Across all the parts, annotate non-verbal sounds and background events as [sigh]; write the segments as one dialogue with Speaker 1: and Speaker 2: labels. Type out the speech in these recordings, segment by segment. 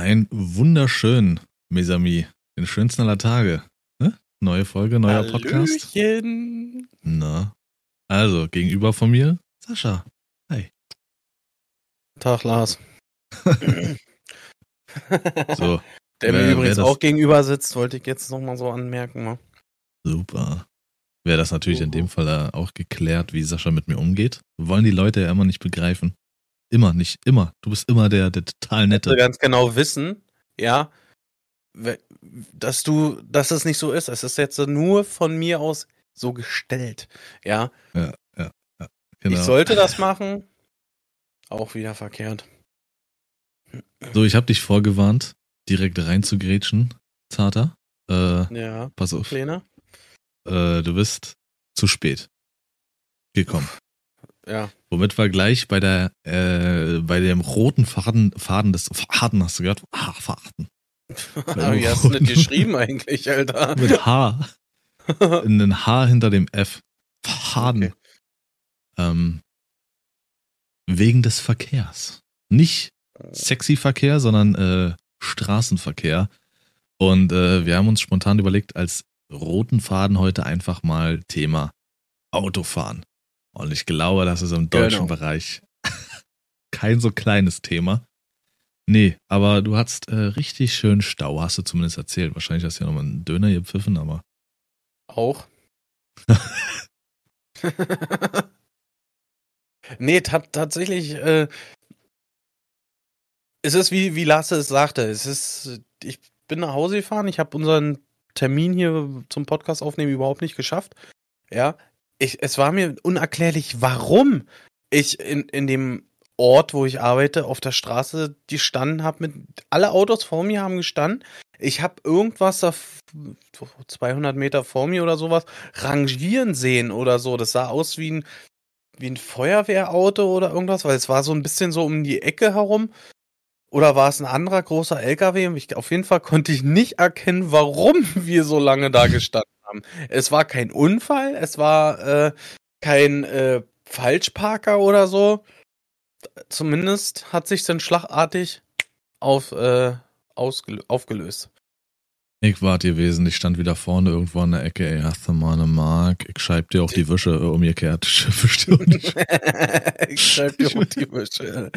Speaker 1: Ein wunderschön, Mesami. Den schönsten aller Tage. Ne? Neue Folge, neuer Podcast.
Speaker 2: Hallöchen.
Speaker 1: Na. Also, gegenüber von mir, Sascha. Hi.
Speaker 2: Tag, Lars. [laughs]
Speaker 1: So,
Speaker 2: Der mir
Speaker 1: wer
Speaker 2: übrigens
Speaker 1: das-
Speaker 2: auch gegenüber sitzt, wollte ich jetzt nochmal so anmerken. Ne?
Speaker 1: super. Wäre das natürlich in dem Fall äh, auch geklärt, wie Sascha mit mir umgeht. Wollen die Leute ja immer nicht begreifen. Immer, nicht immer. Du bist immer der, der total
Speaker 2: Du
Speaker 1: nette.
Speaker 2: ganz genau wissen, ja, dass du, dass es nicht so ist. Es ist jetzt nur von mir aus so gestellt. Ja,
Speaker 1: Genau.
Speaker 2: ich sollte das machen. Auch wieder verkehrt.
Speaker 1: So, ich habe dich vorgewarnt, direkt reinzugrätschen, Zarter. Äh,
Speaker 2: Ja,
Speaker 1: pass auf. Äh, du bist zu spät gekommen.
Speaker 2: Ja.
Speaker 1: Womit wir gleich bei der, äh, bei dem roten Faden, Faden des Faden hast du gehört? Ah, Faden. [laughs]
Speaker 2: Wie hast du das geschrieben eigentlich, Alter?
Speaker 1: Mit H. [laughs] Ein H hinter dem F. Faden.
Speaker 2: Okay.
Speaker 1: Ähm, wegen des Verkehrs. Nicht sexy Verkehr, sondern äh, Straßenverkehr. Und äh, wir haben uns spontan überlegt, als roten Faden heute einfach mal Thema Autofahren. Und ich glaube, das ist im deutschen
Speaker 2: Genau.
Speaker 1: Bereich [laughs] kein so kleines Thema. Nee, aber du hattest äh, richtig schön Stau, hast du zumindest erzählt. Wahrscheinlich hast du ja nochmal einen Döner gepfiffen, aber
Speaker 2: Auch. [laughs] nee, ta tatsächlich, äh, es ist wie, wie Lasse es sagte, es ist, ich bin nach Hause gefahren, ich habe unseren Termin hier zum Podcast aufnehmen überhaupt nicht geschafft. Ja, ich, es war mir unerklärlich, warum ich in, in dem Ort, wo ich arbeite, auf der Straße gestanden habe alle Autos vor mir haben gestanden. Ich habe irgendwas da 200 Meter vor mir oder sowas rangieren sehen oder so. Das sah aus wie ein, wie ein Feuerwehrauto oder irgendwas, weil es war so ein bisschen so um die Ecke herum. Oder war es ein anderer großer LKW? Ich, auf jeden Fall konnte ich nicht erkennen, warum [laughs] wir so lange da gestanden haben. Es war kein Unfall, es war äh, kein äh, Falschparker oder so. Zumindest hat sich dann schlagartig auf, äh, aufgelöst.
Speaker 1: ich wart gewesen. Ich stand wieder vorne irgendwo an der Ecke. Ey, hast du mal eine Mark? Ich scheib dir auch die Wische äh, umgekehrt. Bestimmt.
Speaker 2: ich schreib dir auch die Wäsche.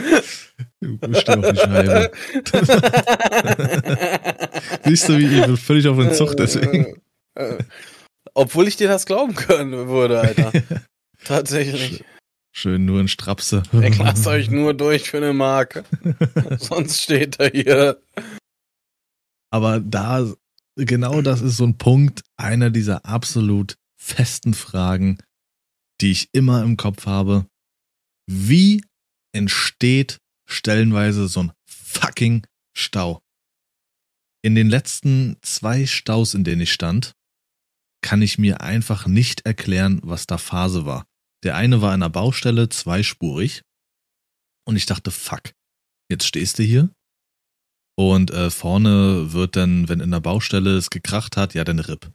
Speaker 1: Du bist auf die Scheibe. [laughs] [laughs] Siehst du, wie ich bin völlig auf den Zug deswegen.
Speaker 2: Äh, Obwohl ich dir das glauben können würde, Alter. [laughs] Tatsächlich.
Speaker 1: Schön nur in Strapse.
Speaker 2: Ich lasst euch nur durch für eine Marke. [laughs] Sonst steht er hier.
Speaker 1: Aber da, genau das ist so ein Punkt, einer dieser absolut festen Fragen, die ich immer im Kopf habe. Wie entsteht stellenweise so ein fucking Stau? In den letzten zwei Staus, in denen ich stand, kann ich mir einfach nicht erklären, was da Phase war. Der eine war an der Baustelle, zweispurig. Und ich dachte, fuck, jetzt stehst du hier und äh, vorne wird dann, wenn in der Baustelle es gekracht hat, ja, dann RIP.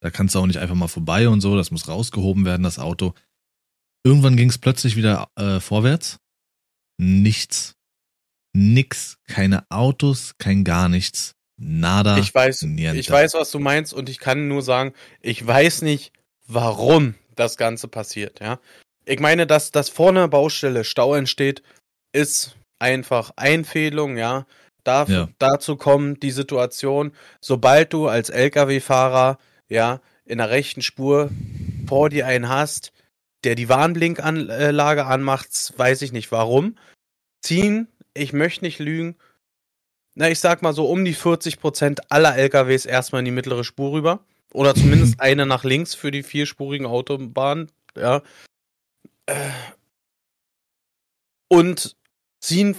Speaker 1: Da kannst du auch nicht einfach mal vorbei und so, das muss rausgehoben werden, das Auto. Irgendwann ging es plötzlich wieder äh, vorwärts. Nichts. Nix. Keine Autos, kein gar nichts. Nada.
Speaker 2: Ich weiß,
Speaker 1: niente.
Speaker 2: ich weiß, was du meinst und ich kann nur sagen, ich weiß nicht, warum das Ganze passiert, ja. Ich meine, dass, dass vor einer Baustelle Stau entsteht, ist einfach Einfehlung, ja. Da,
Speaker 1: Ja.
Speaker 2: Dazu kommt die Situation, sobald du als Lkw-Fahrer, ja, in der rechten Spur vor dir einen hast, der die Warnblinkanlage anmacht, weiß ich nicht warum, ziehen, ich möchte nicht lügen, na, ich sag mal so um die 40% aller LKWs erstmal in die mittlere Spur rüber. Oder zumindest [laughs] eine nach links für die vierspurigen Autobahnen, ja. Äh, Und ziehen,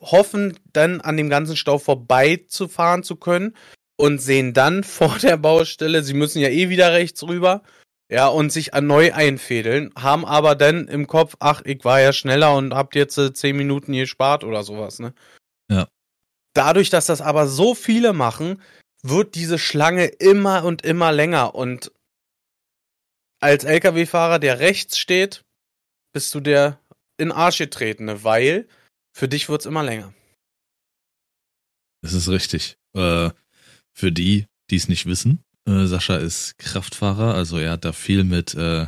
Speaker 2: hoffen dann an dem ganzen Stau vorbeizufahren zu können und sehen dann [laughs] vor der Baustelle, sie müssen ja eh wieder rechts rüber, ja, und sich erneut einfädeln, haben aber dann im Kopf, ach, ich war ja schneller und habt jetzt äh, 10 Minuten gespart oder sowas, ne?
Speaker 1: Ja.
Speaker 2: Dadurch, dass das aber so viele machen, wird diese Schlange immer und immer länger und als LKW-Fahrer, der rechts steht, bist du der in Arsch getretene, weil für dich wird's immer länger.
Speaker 1: Das ist richtig. Äh, für die, die es nicht wissen, äh, Sascha ist Kraftfahrer, also er hat da viel mit äh,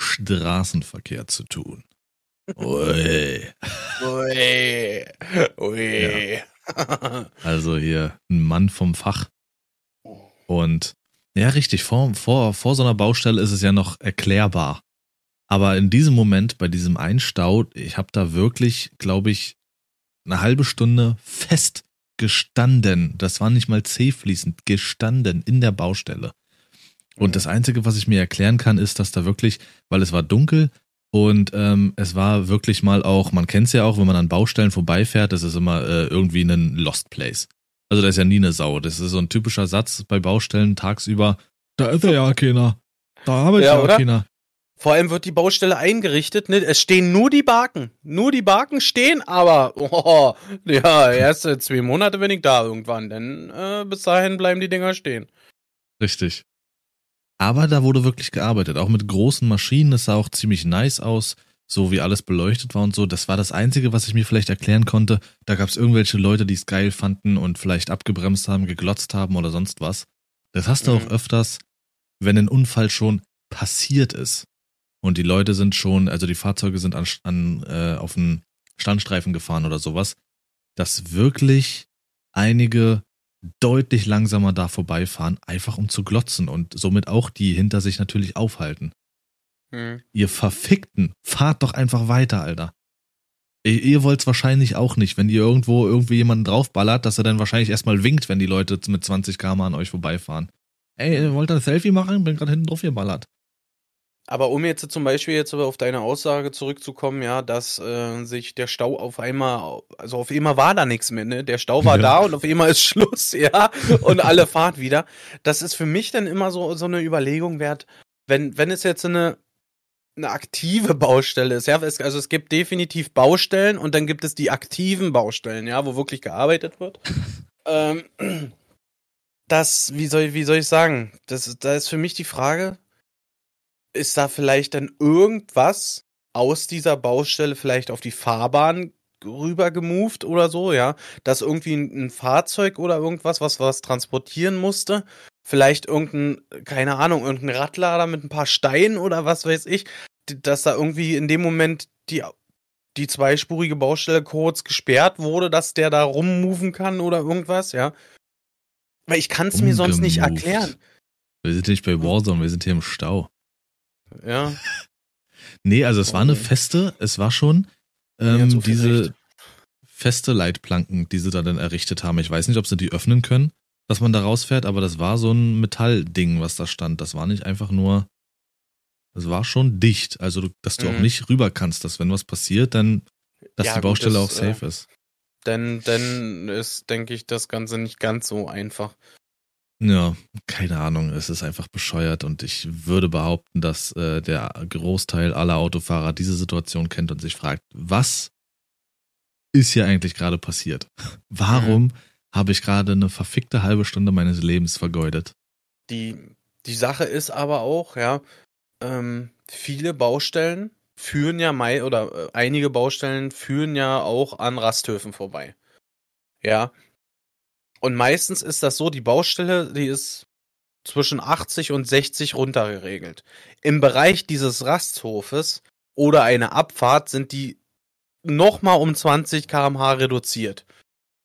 Speaker 1: Straßenverkehr zu tun. [laughs] Ui.
Speaker 2: Ui. Ui. [laughs]
Speaker 1: Also hier ein Mann vom Fach. Und ja, richtig, vor, vor, vor so einer Baustelle ist es ja noch erklärbar. Aber in diesem Moment, bei diesem Einstau, ich habe da wirklich, glaube ich, eine halbe Stunde fest gestanden. Das war nicht mal zähfließend, gestanden in der Baustelle. Und das Einzige, was ich mir erklären kann, ist, dass da wirklich, weil es war dunkel und ähm, es war wirklich mal auch, man kennt es ja auch, wenn man an Baustellen vorbeifährt, das ist immer äh, irgendwie ein Lost Place. Also da ist ja nie eine Sau. Das ist so ein typischer Satz bei Baustellen tagsüber. Da ist ja keiner. Da arbeitet
Speaker 2: Ja,
Speaker 1: ja,
Speaker 2: oder?
Speaker 1: keiner.
Speaker 2: Vor allem wird die Baustelle eingerichtet, ne? Es stehen nur die Baken. Nur die Baken stehen, aber [laughs] oh, ja, erst äh, zwei Monate bin ich da irgendwann, denn äh, bis dahin bleiben die Dinger stehen.
Speaker 1: Richtig. Aber da wurde wirklich gearbeitet, auch mit großen Maschinen. Das sah auch ziemlich nice aus, so wie alles beleuchtet war und so. Das war das Einzige, was ich mir vielleicht erklären konnte. Da gab es irgendwelche Leute, die es geil fanden und vielleicht abgebremst haben, geglotzt haben oder sonst was. Das hast du
Speaker 2: Mhm.
Speaker 1: auch öfters, wenn ein Unfall schon passiert ist und die Leute sind schon, also die Fahrzeuge sind an, an äh, auf den Standstreifen gefahren oder sowas, dass wirklich einige deutlich langsamer da vorbeifahren, einfach um zu glotzen und somit auch die hinter sich natürlich aufhalten.
Speaker 2: Hm.
Speaker 1: Ihr Verfickten, fahrt doch einfach weiter, Alter. Ihr, ihr wollt's wahrscheinlich auch nicht, wenn ihr irgendwo irgendwie jemanden draufballert, dass er dann wahrscheinlich erstmal winkt, wenn die Leute mit 20 km an euch vorbeifahren. Ey, ihr wollt ihr ein Selfie machen? Bin gerade hinten drauf geballert.
Speaker 2: Aber um jetzt zum Beispiel jetzt auf deine Aussage zurückzukommen, ja, dass äh, sich der Stau auf einmal, also auf einmal war da nichts mehr, ne? Der Stau war
Speaker 1: Ja.
Speaker 2: da und auf einmal ist [laughs] Schluss, ja, und alle fahrt wieder. Das ist für mich dann immer so so eine Überlegung wert, wenn wenn es jetzt eine eine aktive Baustelle ist, ja, es, also es gibt definitiv Baustellen und dann gibt es die aktiven Baustellen, ja, wo wirklich gearbeitet wird. [laughs] ähm, das, wie soll, wie soll ich sagen? Das, da ist für mich die Frage, ist da vielleicht dann irgendwas aus dieser Baustelle vielleicht auf die Fahrbahn rüber gemoved oder so, ja, dass irgendwie ein, ein Fahrzeug oder irgendwas, was was transportieren musste, vielleicht irgendein, keine Ahnung, irgendein Radlader mit ein paar Steinen oder was weiß ich, dass da irgendwie in dem Moment die die zweispurige Baustelle kurz gesperrt wurde, dass der da rummoven kann oder irgendwas, ja. Weil ich kann es mir sonst nicht erklären.
Speaker 1: Wir sind nicht bei Warzone, wir sind hier im Stau.
Speaker 2: Ja.
Speaker 1: Nee, also es war eine feste, es war schon ähm,
Speaker 2: so
Speaker 1: diese
Speaker 2: recht.
Speaker 1: feste Leitplanken, die sie da dann errichtet haben. Ich weiß nicht, ob sie die öffnen können, dass man da rausfährt, aber das war so ein Metallding, was da stand. Das war nicht einfach nur, das war schon dicht. Also, dass du auch
Speaker 2: Mhm.
Speaker 1: nicht rüber kannst, dass wenn was passiert, dann, dass
Speaker 2: Ja,
Speaker 1: die
Speaker 2: gut,
Speaker 1: Baustelle
Speaker 2: das,
Speaker 1: auch safe
Speaker 2: äh,
Speaker 1: ist.
Speaker 2: Denn, denn ist, denke ich, das Ganze nicht ganz so einfach.
Speaker 1: Ja, keine Ahnung, es ist einfach bescheuert und ich würde behaupten, dass äh, der Großteil aller Autofahrer diese Situation kennt und sich fragt, was ist hier eigentlich gerade passiert? [laughs] Warum habe ich gerade eine verfickte halbe Stunde meines Lebens vergeudet?
Speaker 2: Die, die Sache ist aber auch, ja, ähm, viele Baustellen führen ja mei oder äh, einige Baustellen führen ja auch an Rasthöfen vorbei. Ja. Und meistens ist das so, die Baustelle, die ist zwischen 80 und 60 runtergeregelt. Im Bereich dieses Rasthofes oder eine Abfahrt sind die nochmal um 20 km/h reduziert.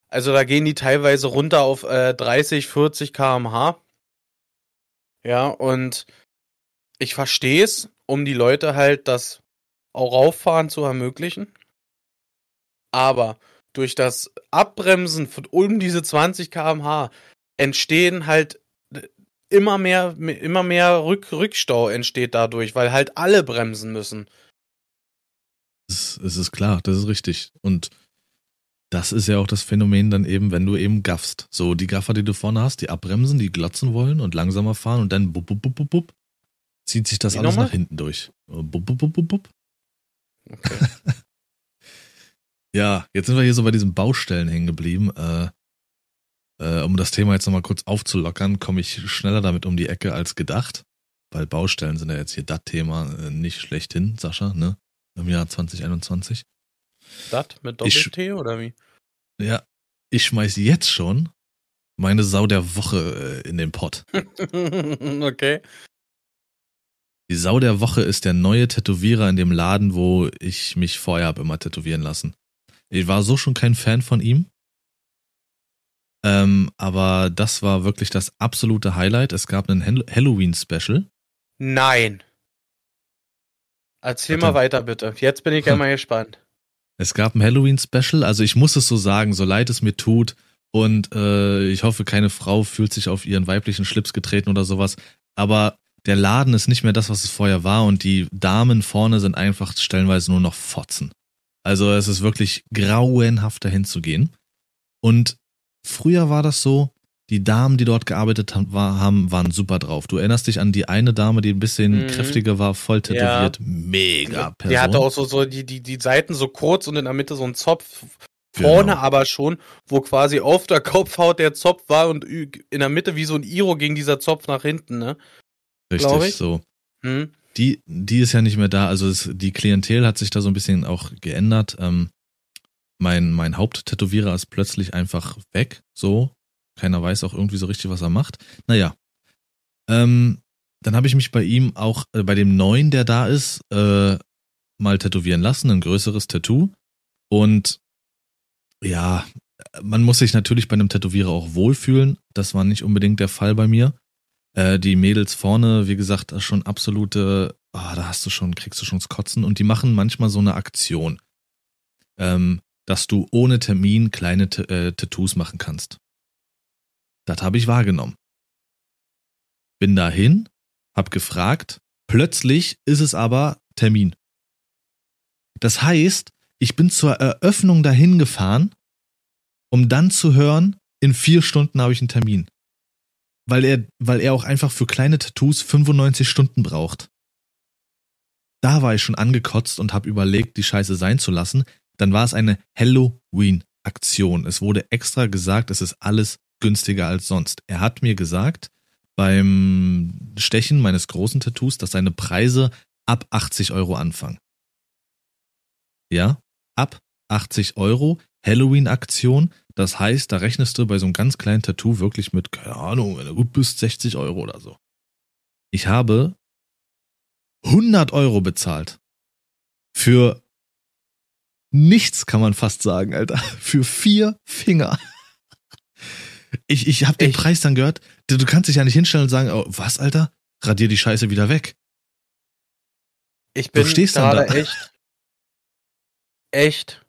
Speaker 2: Also da gehen die teilweise runter auf äh, 30, 40 km/h. Ja, und ich verstehe es, um die Leute halt das auch rauffahren zu ermöglichen. Aber durch das Abbremsen von um diese 20 km/h entstehen halt äh, immer mehr, immer mehr Rück, Rückstau entsteht dadurch, weil halt alle bremsen müssen.
Speaker 1: Es, es ist klar, das ist richtig. Und das ist ja auch das Phänomen dann eben, wenn du eben gaffst. So, die Gaffer, die du vorne hast, die abbremsen, die glotzen wollen und langsamer fahren und dann bup, bup, bup, bup, bup, zieht sich das
Speaker 2: Wie
Speaker 1: alles
Speaker 2: nochmal?
Speaker 1: nach hinten durch. Bup, bup, bup, bup, bup.
Speaker 2: Okay. [laughs]
Speaker 1: Ja, jetzt sind wir hier so bei diesen Baustellen hängen geblieben. Äh, äh, um das Thema jetzt nochmal kurz aufzulockern, komme ich schneller damit um die Ecke als gedacht. Weil Baustellen sind ja jetzt hier das Thema äh, nicht schlechthin, Sascha, ne? Im Jahr 2021.
Speaker 2: Das mit Doppel-T oder wie?
Speaker 1: Ja, ich schmeiß jetzt schon meine Sau der Woche äh, in den Pott. [laughs]
Speaker 2: okay.
Speaker 1: Die Sau der Woche ist der neue Tätowierer in dem Laden, wo ich mich vorher hab immer tätowieren lassen. Ich war so schon kein Fan von ihm. Ähm, aber das war wirklich das absolute Highlight. Es gab einen Hall- Halloween-Special.
Speaker 2: Nein. Erzähl
Speaker 1: Warte.
Speaker 2: mal weiter, bitte. Jetzt bin ich ja mal gespannt. [laughs]
Speaker 1: Es gab ein Halloween-Special, also ich muss es so sagen, so leid es mir tut. Und äh, ich hoffe, keine Frau fühlt sich auf ihren weiblichen Schlips getreten oder sowas. Aber der Laden ist nicht mehr das, was es vorher war. Und die Damen vorne sind einfach stellenweise nur noch Fotzen. Also es ist wirklich grauenhaft dahin zu gehen. Und früher war das so, die Damen, die dort gearbeitet haben, war, haben waren super drauf. Du erinnerst dich an die eine Dame, die ein bisschen
Speaker 2: Mhm.
Speaker 1: kräftiger war, voll tätowiert. Mega Person.
Speaker 2: Die hatte auch so, so die, die, die Seiten so kurz und in der Mitte so ein Zopf. Vorne
Speaker 1: Genau.
Speaker 2: aber schon, wo quasi auf der Kopfhaut der Zopf war und in der Mitte wie so ein Iro ging dieser Zopf nach hinten, ne?
Speaker 1: Richtig,
Speaker 2: ich.
Speaker 1: so.
Speaker 2: Hm?
Speaker 1: Die, die ist ja nicht mehr da. Also es, die Klientel hat sich da so ein bisschen auch geändert. Ähm, mein, mein Haupttätowierer ist plötzlich einfach weg. So. Keiner weiß auch irgendwie so richtig, was er macht. Naja. Ähm, dann habe ich mich bei ihm auch, äh, bei dem neuen, der da ist, äh, mal tätowieren lassen, ein größeres Tattoo. Und ja, man muss sich natürlich bei einem Tätowierer auch wohlfühlen. Das war nicht unbedingt der Fall bei mir. Äh, die Mädels vorne, wie gesagt, ist schon absolute, ah, da hast du schon, kriegst du schon das Kotzen. Und die machen manchmal so eine Aktion, ähm, dass du ohne Termin kleine T äh, Tattoos machen kannst. Das habe ich wahrgenommen. Bin dahin, hab gefragt, plötzlich ist es aber Termin. Das heißt, ich bin zur Eröffnung dahin gefahren, um dann zu hören, in vier Stunden habe ich einen Termin. Weil er, weil er auch einfach für kleine Tattoos 95 Stunden braucht. Da war ich schon angekotzt und habe überlegt, die Scheiße sein zu lassen. Dann war es eine Halloween-Aktion. Es wurde extra gesagt, es ist alles günstiger als sonst. Er hat mir gesagt, beim Stechen meines großen Tattoos, dass seine Preise ab 80 Euro anfangen. Ja, ab 80 Euro Halloween-Aktion. Das heißt, da rechnest du bei so einem ganz kleinen Tattoo wirklich mit, keine Ahnung, wenn du gut bist, 60 Euro oder so. Ich habe 100 Euro bezahlt. Für nichts kann man fast sagen, Alter. [laughs] Für vier Finger. [laughs] Ich, ich habe den
Speaker 2: Ich-
Speaker 1: Preis dann gehört. Du, du kannst dich ja nicht hinstellen und sagen, oh, was, Alter? Radier die Scheiße wieder weg.
Speaker 2: Ich
Speaker 1: Du
Speaker 2: bin
Speaker 1: stehst dann da.
Speaker 2: echt, echt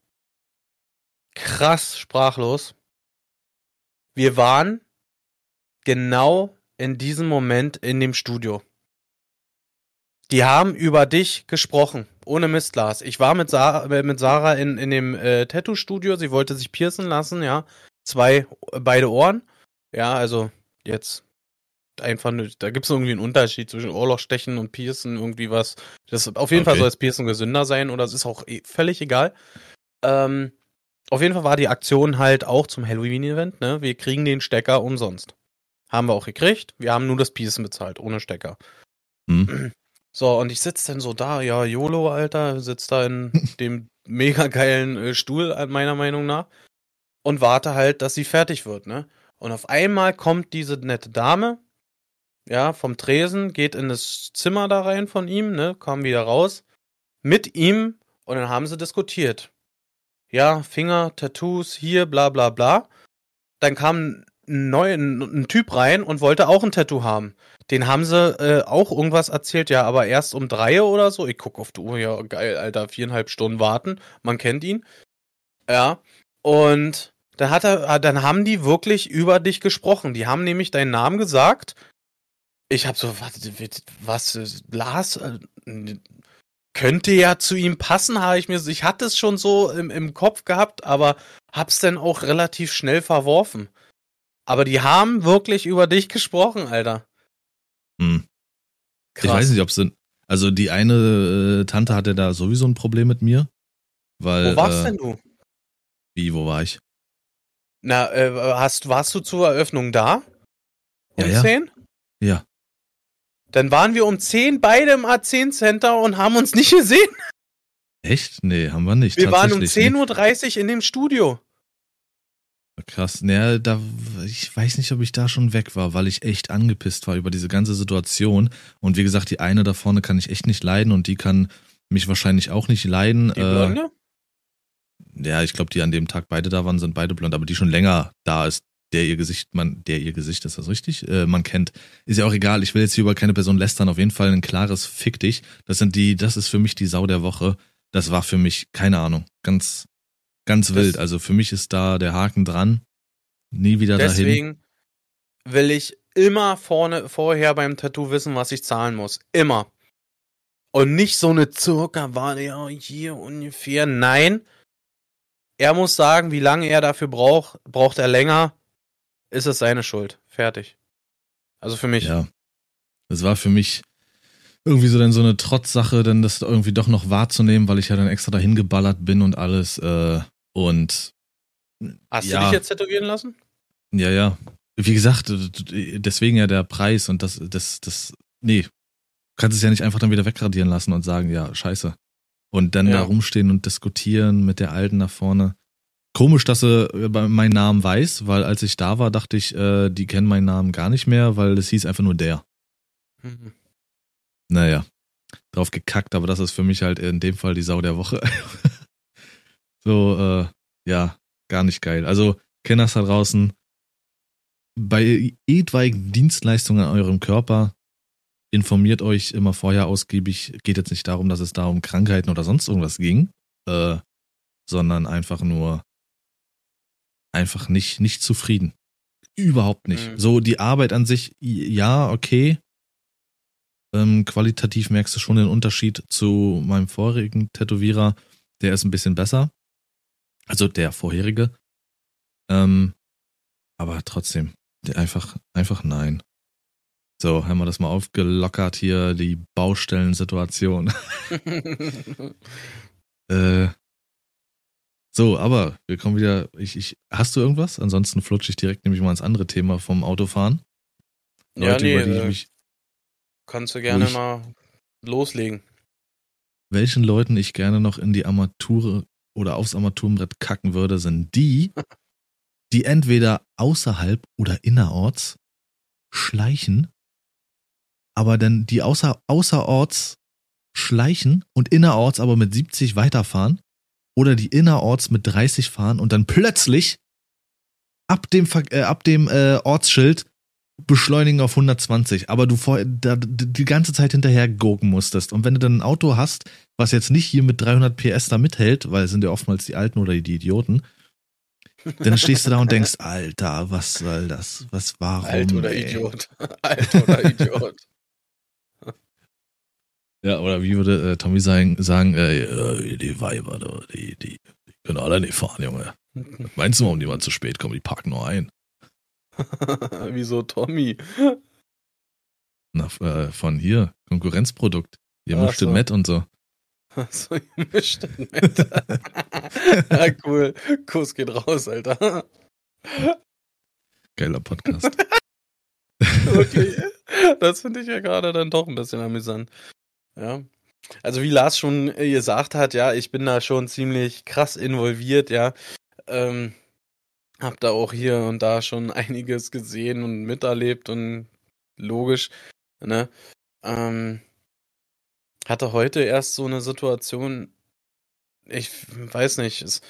Speaker 2: krass sprachlos. Wir waren genau in diesem Moment in dem Studio. Die haben über dich gesprochen. Ohne Mist, Lars. Ich war mit Sarah, äh, mit Sarah in, in dem äh, Tattoo-Studio. Sie wollte sich piercen lassen, ja. Zwei, äh, beide Ohren. Ja, also jetzt einfach, nur- da gibt es irgendwie einen Unterschied zwischen Ohrlochstechen und Piercen, irgendwie was. Das auf jeden Fall
Speaker 1: Okay.
Speaker 2: soll das Piercen gesünder sein oder es ist auch eh völlig egal. Ähm, auf jeden Fall war die Aktion halt auch zum Halloween-Event, ne? Wir kriegen den Stecker umsonst. Haben wir auch gekriegt. Wir haben nur das Piercen bezahlt, ohne Stecker.
Speaker 1: Hm. [clears throat]
Speaker 2: So, und ich sitze dann so da, ja, YOLO, Alter, sitz da in [laughs] dem mega geilen äh, Stuhl, äh, meiner Meinung nach, und warte halt, dass sie fertig wird, ne? Und auf einmal kommt diese nette Dame, ja, vom Tresen, geht in das Zimmer da rein von ihm, ne, kam wieder raus, mit ihm, und dann haben sie diskutiert. Ja, Finger, Tattoos, hier, bla, bla, bla. Dann kam ein, neu, ein, ein Typ rein und wollte auch ein Tattoo haben. Den haben sie äh, auch irgendwas erzählt, ja, aber erst um drei oder so. Ich guck auf die Uhr, ja, geil, Alter, viereinhalb Stunden warten. Man kennt ihn. Ja. Und dann hat er, dann haben die wirklich über dich gesprochen. Die haben nämlich deinen Namen gesagt. Ich hab so, was, was Lars, äh, könnte ja zu ihm passen, habe ich mir, ich hatte es schon so im, im Kopf gehabt, aber hab's dann auch relativ schnell verworfen. Aber die haben wirklich über dich gesprochen, Alter.
Speaker 1: Hm.
Speaker 2: Krass.
Speaker 1: Ich weiß nicht, ob sie. Also die eine äh, Tante hatte da sowieso ein Problem mit mir. Weil.
Speaker 2: Wo warst
Speaker 1: äh,
Speaker 2: denn du?
Speaker 1: Wie, wo war ich?
Speaker 2: Na, äh, hast, warst du zur Eröffnung da? Um
Speaker 1: Ja, ja.
Speaker 2: 10?
Speaker 1: Ja.
Speaker 2: Dann waren wir um 10 beide im A10 Center und haben uns nicht gesehen.
Speaker 1: Echt? Nee, haben wir nicht.
Speaker 2: Wir waren um
Speaker 1: tatsächlich.
Speaker 2: 10.30 Uhr in dem Studio.
Speaker 1: Krass. Naja, da, ich weiß nicht, ob ich da schon weg war, weil ich echt angepisst war über diese ganze Situation. Und wie gesagt, die eine da vorne kann ich echt nicht leiden und die kann mich wahrscheinlich auch nicht leiden.
Speaker 2: Die Blonde?
Speaker 1: Äh, ja, ich glaube, die an dem Tag beide da waren, sind beide blond, aber die schon länger da ist, der ihr Gesicht, man, der ihr Gesicht, ist das richtig? Äh, man kennt. Ist ja auch egal, ich will jetzt hier über keine Person lästern, auf jeden Fall ein klares Fick dich. Das sind die, das ist für mich die Sau der Woche. Das war für mich, keine Ahnung, ganz, ganz
Speaker 2: Das-
Speaker 1: wild. Also für mich ist da der Haken dran. Nie wieder dahin.
Speaker 2: Deswegen will ich immer vorne, vorher beim Tattoo wissen, was ich zahlen muss. Immer. Und nicht so eine war ja hier ungefähr. Nein. Er muss sagen, wie lange er dafür braucht. Braucht er länger, ist es seine Schuld. Fertig. Also für mich.
Speaker 1: Ja. Das war für mich irgendwie so dann so eine Trotzsache, dann das irgendwie doch noch wahrzunehmen, weil ich ja dann extra dahin geballert bin und alles. Äh, und
Speaker 2: Hast
Speaker 1: ja.
Speaker 2: du dich jetzt tätowieren lassen?
Speaker 1: ja, ja. Wie gesagt, deswegen ja der Preis und das, das, das, nee. Du kannst es ja nicht einfach dann wieder wegradieren lassen und sagen, ja, scheiße. Und dann
Speaker 2: Ja.
Speaker 1: da rumstehen und diskutieren mit der Alten nach vorne. Komisch, dass sie äh, meinen Namen weiß, weil als ich da war, dachte ich, äh, die kennen meinen Namen gar nicht mehr, weil es hieß einfach nur der.
Speaker 2: Mhm.
Speaker 1: Naja, drauf gekackt, aber das ist für mich halt in dem Fall die Sau der Woche. [laughs] so, äh, ja, gar nicht geil. Also, Kenners da draußen, bei etwaigen Dienstleistungen an eurem Körper, informiert euch immer vorher ausgiebig. Geht jetzt nicht darum, dass es da um Krankheiten oder sonst irgendwas ging, äh, sondern einfach nur einfach nicht, nicht zufrieden. Überhaupt nicht.
Speaker 2: Mhm.
Speaker 1: So, die Arbeit an sich, ja, okay. Ähm, qualitativ merkst du schon den Unterschied zu meinem vorigen Tätowierer. Der ist ein bisschen besser. Also der vorherige. Ähm, aber trotzdem, der einfach, einfach nein. So, haben wir das mal aufgelockert hier, die Baustellensituation. [laughs] äh, so, aber wir kommen wieder. Ich, ich, hast du irgendwas? Ansonsten flutsche ich direkt nämlich mal ins andere Thema vom Autofahren.
Speaker 2: Ja,
Speaker 1: Leute,
Speaker 2: nee, äh,
Speaker 1: mich,
Speaker 2: Kannst du gerne mal loslegen.
Speaker 1: welchen Leuten ich gerne noch in die Armatur oder aufs Armaturenbrett kacken würde, sind die, [laughs] die entweder außerhalb oder innerorts schleichen, aber dann die außer, außerorts schleichen und innerorts aber mit 70 weiterfahren oder die innerorts mit 30 fahren und dann plötzlich ab dem, äh, ab dem äh, Ortsschild beschleunigen auf 120, aber du vor, da, die ganze Zeit hinterher gurken musstest. Und wenn du dann ein Auto hast, was jetzt nicht hier mit 300 PS da mithält, weil es sind ja oftmals die Alten oder die Idioten, dann stehst du da und denkst, Alter, was soll das? Was, warum?
Speaker 2: Alt oder
Speaker 1: ey?
Speaker 2: Idiot. [laughs] Alt oder Idiot.
Speaker 1: Ja, oder wie würde äh, Tommy sagen, sagen äh, äh, die Weiber, die, die, die können alle nicht fahren, Junge. Meinst du, warum die mal zu spät kommen? Die parken nur ein. [laughs]
Speaker 2: Wieso Tommy?
Speaker 1: Na, äh, von hier, Konkurrenzprodukt. Ihr mischt
Speaker 2: so.
Speaker 1: Met und so. [laughs]
Speaker 2: So gemischt mit. ja, cool. Kuss geht raus, Alter.
Speaker 1: Geiler Podcast. [laughs]
Speaker 2: Wirklich. Das finde ich ja gerade dann doch ein bisschen amüsant. Ja. Also wie Lars schon äh, gesagt hat, ja, ich bin da schon ziemlich krass involviert, ja. Ähm, hab da auch hier und da schon [laughs] einiges gesehen und miterlebt und logisch, ne? Ähm, hatte heute erst so eine Situation, ich weiß nicht, es,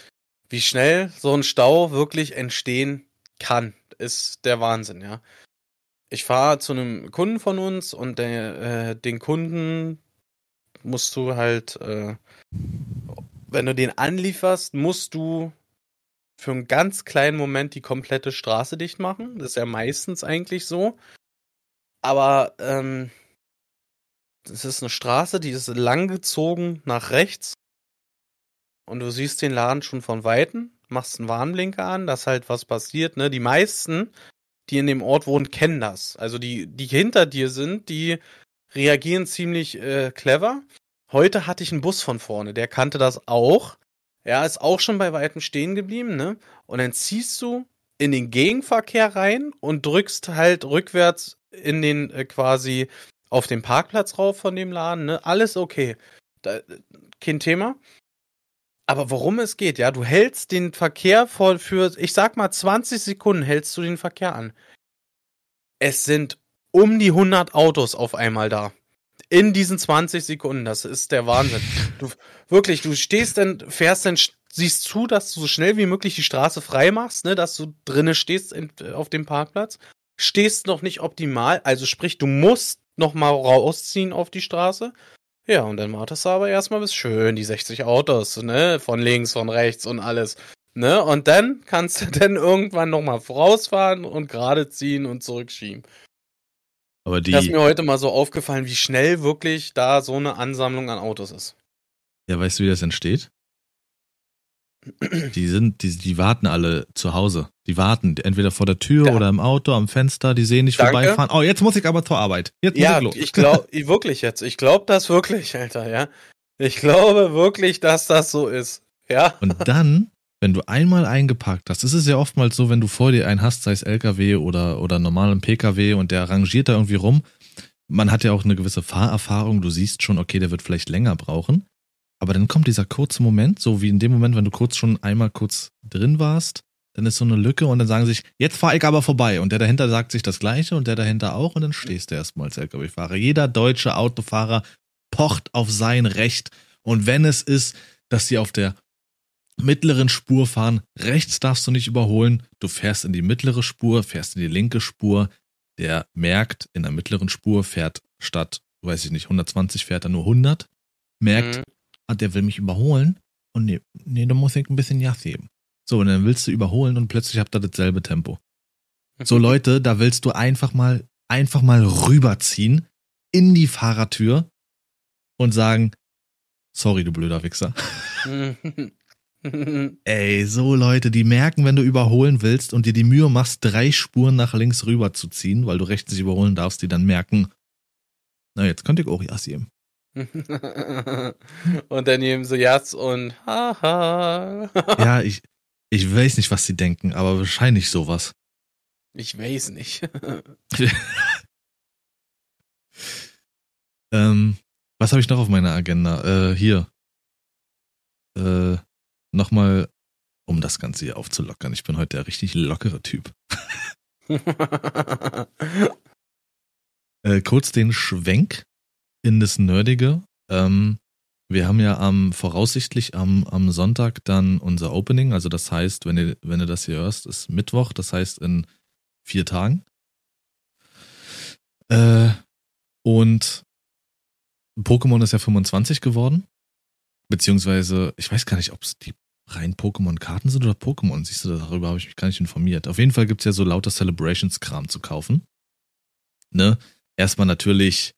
Speaker 2: wie schnell so ein Stau wirklich entstehen kann, ist der Wahnsinn, ja. Ich fahre zu einem Kunden von uns und der, äh, den Kunden musst du halt, äh, wenn du den anlieferst, musst du für einen ganz kleinen Moment die komplette Straße dicht machen. Das ist ja meistens eigentlich so. Aber ähm, das ist eine Straße, die ist langgezogen nach rechts. Und du siehst den Laden schon von Weitem, machst einen Warnblinker an, dass halt was passiert. Ne? Die meisten, die in dem Ort wohnen, kennen das. Also die, die hinter dir sind, die reagieren ziemlich äh, clever. Heute hatte ich einen Bus von vorne, der kannte das auch. Ja, ist auch schon bei Weitem stehen geblieben, ne? Und dann ziehst du in den Gegenverkehr rein und drückst halt rückwärts in den äh, quasi auf den Parkplatz rauf von dem Laden, ne? Alles okay. Da, kein Thema. Aber worum es geht, ja, du hältst den Verkehr voll für, ich sag mal, 20 Sekunden hältst du den Verkehr an. Es sind um die 100 Autos auf einmal da. In diesen 20 Sekunden, das ist der Wahnsinn. Du, wirklich, du stehst dann, fährst dann, siehst zu, dass du so schnell wie möglich die Straße frei machst, ne, dass du drinnen stehst in, auf dem Parkplatz. Stehst noch nicht optimal, also sprich, du musst noch mal rausziehen auf die Straße. Ja, und dann wartest du aber erstmal bis schön die 60 Autos, ne, von links, von rechts und alles. Ne, und dann kannst du [laughs] dann irgendwann noch mal vorausfahren und gerade ziehen und zurückschieben.
Speaker 1: Aber die.
Speaker 2: Das ist mir heute mal so aufgefallen, wie schnell wirklich da so eine Ansammlung an Autos ist.
Speaker 1: Ja, weißt du, wie das entsteht? Die sind, die, die warten alle zu Hause. Die warten entweder vor der Tür
Speaker 2: Ja.
Speaker 1: oder im Auto, am Fenster, die sehen
Speaker 2: Danke.
Speaker 1: vorbeifahren. Oh, jetzt muss ich aber zur Arbeit. Jetzt muss
Speaker 2: Ja,
Speaker 1: ich los.
Speaker 2: ich glaube, [laughs] wirklich jetzt. Ich glaube das wirklich, Alter, ja. Ich glaube wirklich, dass das so ist. Ja.
Speaker 1: Und dann, wenn du einmal eingeparkt hast, ist ja oftmals so, wenn du vor dir einen hast, sei es LKW oder, oder normalen PKW und der rangiert da irgendwie rum. Man hat ja auch eine gewisse Fahrerfahrung, du siehst schon, okay, der wird vielleicht länger brauchen. Aber dann kommt dieser kurze Moment, so wie in dem Moment, wenn du kurz schon einmal kurz drin warst, dann ist so eine Lücke und dann sagen sich, jetzt fahr ich aber vorbei. Und der dahinter sagt sich das Gleiche und der dahinter auch und dann stehst du erstmal als LKW-Fahrer. Jeder deutsche Autofahrer pocht auf sein Recht. Und wenn es ist, dass sie auf der mittleren Spur fahren, rechts darfst du nicht überholen, du fährst in die mittlere Spur, fährst in die linke Spur, der merkt, in der mittleren Spur fährt statt, weiß ich nicht, 120 fährt er nur 100, merkt,
Speaker 2: Mhm.
Speaker 1: ah, der will mich überholen und nee, nee, da muss ich ein bisschen Gas geben. So, und dann willst du überholen und plötzlich habt ihr dasselbe Tempo. So [laughs] Leute, da willst du einfach mal, einfach mal rüberziehen in die Fahrertür und sagen, sorry, du blöder Wichser. Ey, so Leute, die merken, wenn du überholen willst und dir die Mühe machst, drei Spuren nach links rüber zu ziehen, weil du rechts nicht überholen darfst, die dann merken, na, jetzt könnte ich auch Gas geben. [laughs]
Speaker 2: und dann nehmen sie Jazz und haha. [laughs]
Speaker 1: Ja, ich, ich weiß nicht, was sie denken, aber wahrscheinlich sowas.
Speaker 2: Ich weiß nicht. [laughs]
Speaker 1: Ähm, was habe ich noch auf meiner Agenda? Äh, hier. Äh, nochmal, um das Ganze hier aufzulockern. Ich bin heute der richtig lockere Typ. [laughs] Äh, kurz den Schwenk in das Nerdige. Ähm, wir haben ja am voraussichtlich am, am Sonntag dann unser Opening. Also das heißt, wenn ihr, wenn ihr das hier hörst, ist Mittwoch, das heißt in vier Tagen. Äh, und Pokémon ist ja 25 geworden. Beziehungsweise, ich weiß gar nicht, ob es die rein Pokémon-Karten sind oder Pokémon. Siehst du, darüber habe ich mich gar nicht informiert. Auf jeden Fall gibt's ja so lauter Celebrations-Kram zu kaufen. Ne? Erstmal natürlich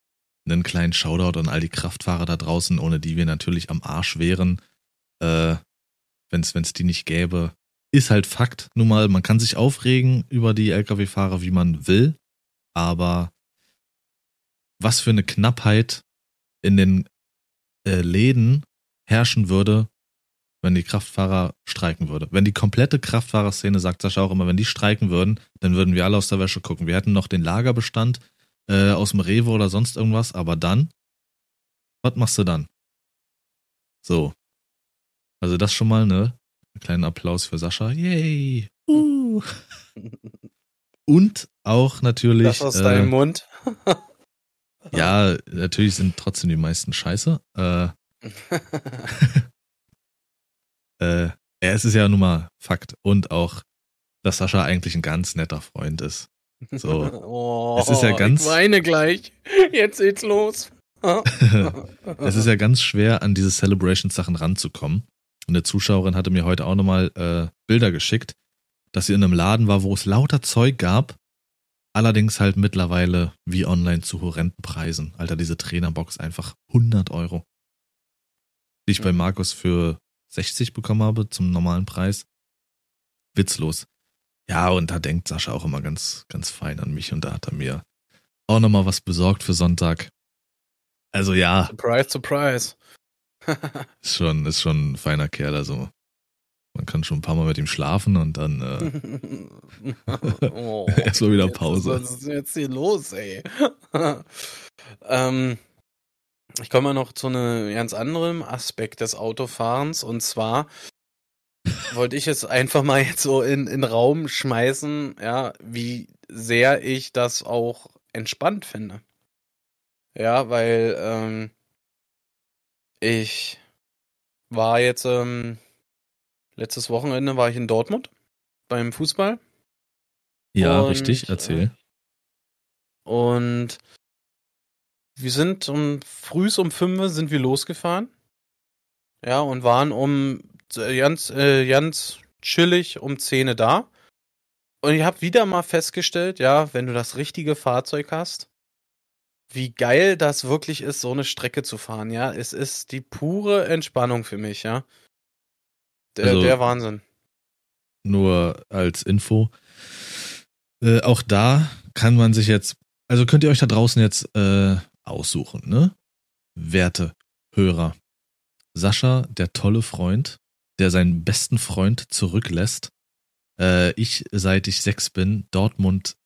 Speaker 1: einen kleinen Shoutout an all die Kraftfahrer da draußen, ohne die wir natürlich am Arsch wären. Äh, wenn's, wenn's die nicht gäbe. Ist halt Fakt. Nun mal, man kann sich aufregen über die Lkw-Fahrer, wie man will. Aber was für eine Knappheit in den äh, Läden herrschen würde, wenn die Kraftfahrer streiken würde. Wenn die komplette Kraftfahrerszene, sagt Sascha auch immer, wenn die streiken würden, dann würden wir alle aus der Wäsche gucken. Wir hätten noch den Lagerbestand äh, aus dem Rewe oder sonst irgendwas, aber dann, was machst du dann? So. Also das schon mal, ne? Einen kleinen Applaus für Sascha. Yay! Uh. Und auch natürlich.
Speaker 2: Das aus
Speaker 1: äh,
Speaker 2: deinem Mund. [laughs]
Speaker 1: ja, natürlich sind trotzdem die meisten scheiße. Äh, [laughs] äh, ja, es ist ja nun mal Fakt. Und auch, dass Sascha eigentlich ein ganz netter Freund ist. So.
Speaker 2: Oh, [laughs]
Speaker 1: Es ist ja ganz-
Speaker 2: Ich weine gleich. Jetzt geht's los. [laughs] [laughs]
Speaker 1: es ist ja ganz schwer, an diese Celebration-Sachen ranzukommen. Und eine Zuschauerin hatte mir heute auch nochmal äh, Bilder geschickt, dass sie in einem Laden war, wo es lauter Zeug gab. Allerdings halt mittlerweile wie online zu horrenden Preisen. Alter, diese Trainerbox einfach 100 Euro. Die ich bei. Markus für 60 bekommen habe zum normalen Preis. Witzlos. Ja, und da denkt Sascha auch immer ganz, ganz fein an mich und da hat er mir auch nochmal was besorgt für Sonntag. Also ja,
Speaker 2: surprise, surprise. [laughs]
Speaker 1: ist schon, ist schon ein feiner Kerl, also man kann schon ein paar Mal mit ihm schlafen und dann äh, [laughs]
Speaker 2: oh, [laughs]
Speaker 1: Erstmal wieder Pause.
Speaker 2: Was ist jetzt hier los, ey? ähm, ich komme noch zu einem ganz anderen Aspekt des Autofahrens und zwar wollte ich es einfach mal jetzt so in, in Raum schmeißen, ja, wie sehr ich das auch entspannt finde. Ja, weil ähm, ich war jetzt ähm, letztes Wochenende war ich in Dortmund beim Fußball.
Speaker 1: Ja, und, richtig, erzähl. Äh,
Speaker 2: und wir sind um frühs um fünf sind wir losgefahren. Ja, und waren um äh, ganz, äh, ganz chillig um 10 da. Und ich habe wieder mal festgestellt, ja, wenn du das richtige Fahrzeug hast, wie geil das wirklich ist, so eine Strecke zu fahren, ja. Es ist die pure Entspannung für mich, ja. Der, also, der Wahnsinn.
Speaker 1: Nur als Info. Äh, auch da kann man sich jetzt, also könnt ihr euch da draußen jetzt äh, aussuchen, ne? Werte Hörer. Sascha, der tolle Freund, der seinen besten Freund zurücklässt. Äh, ich, seit ich sechs bin, Dortmund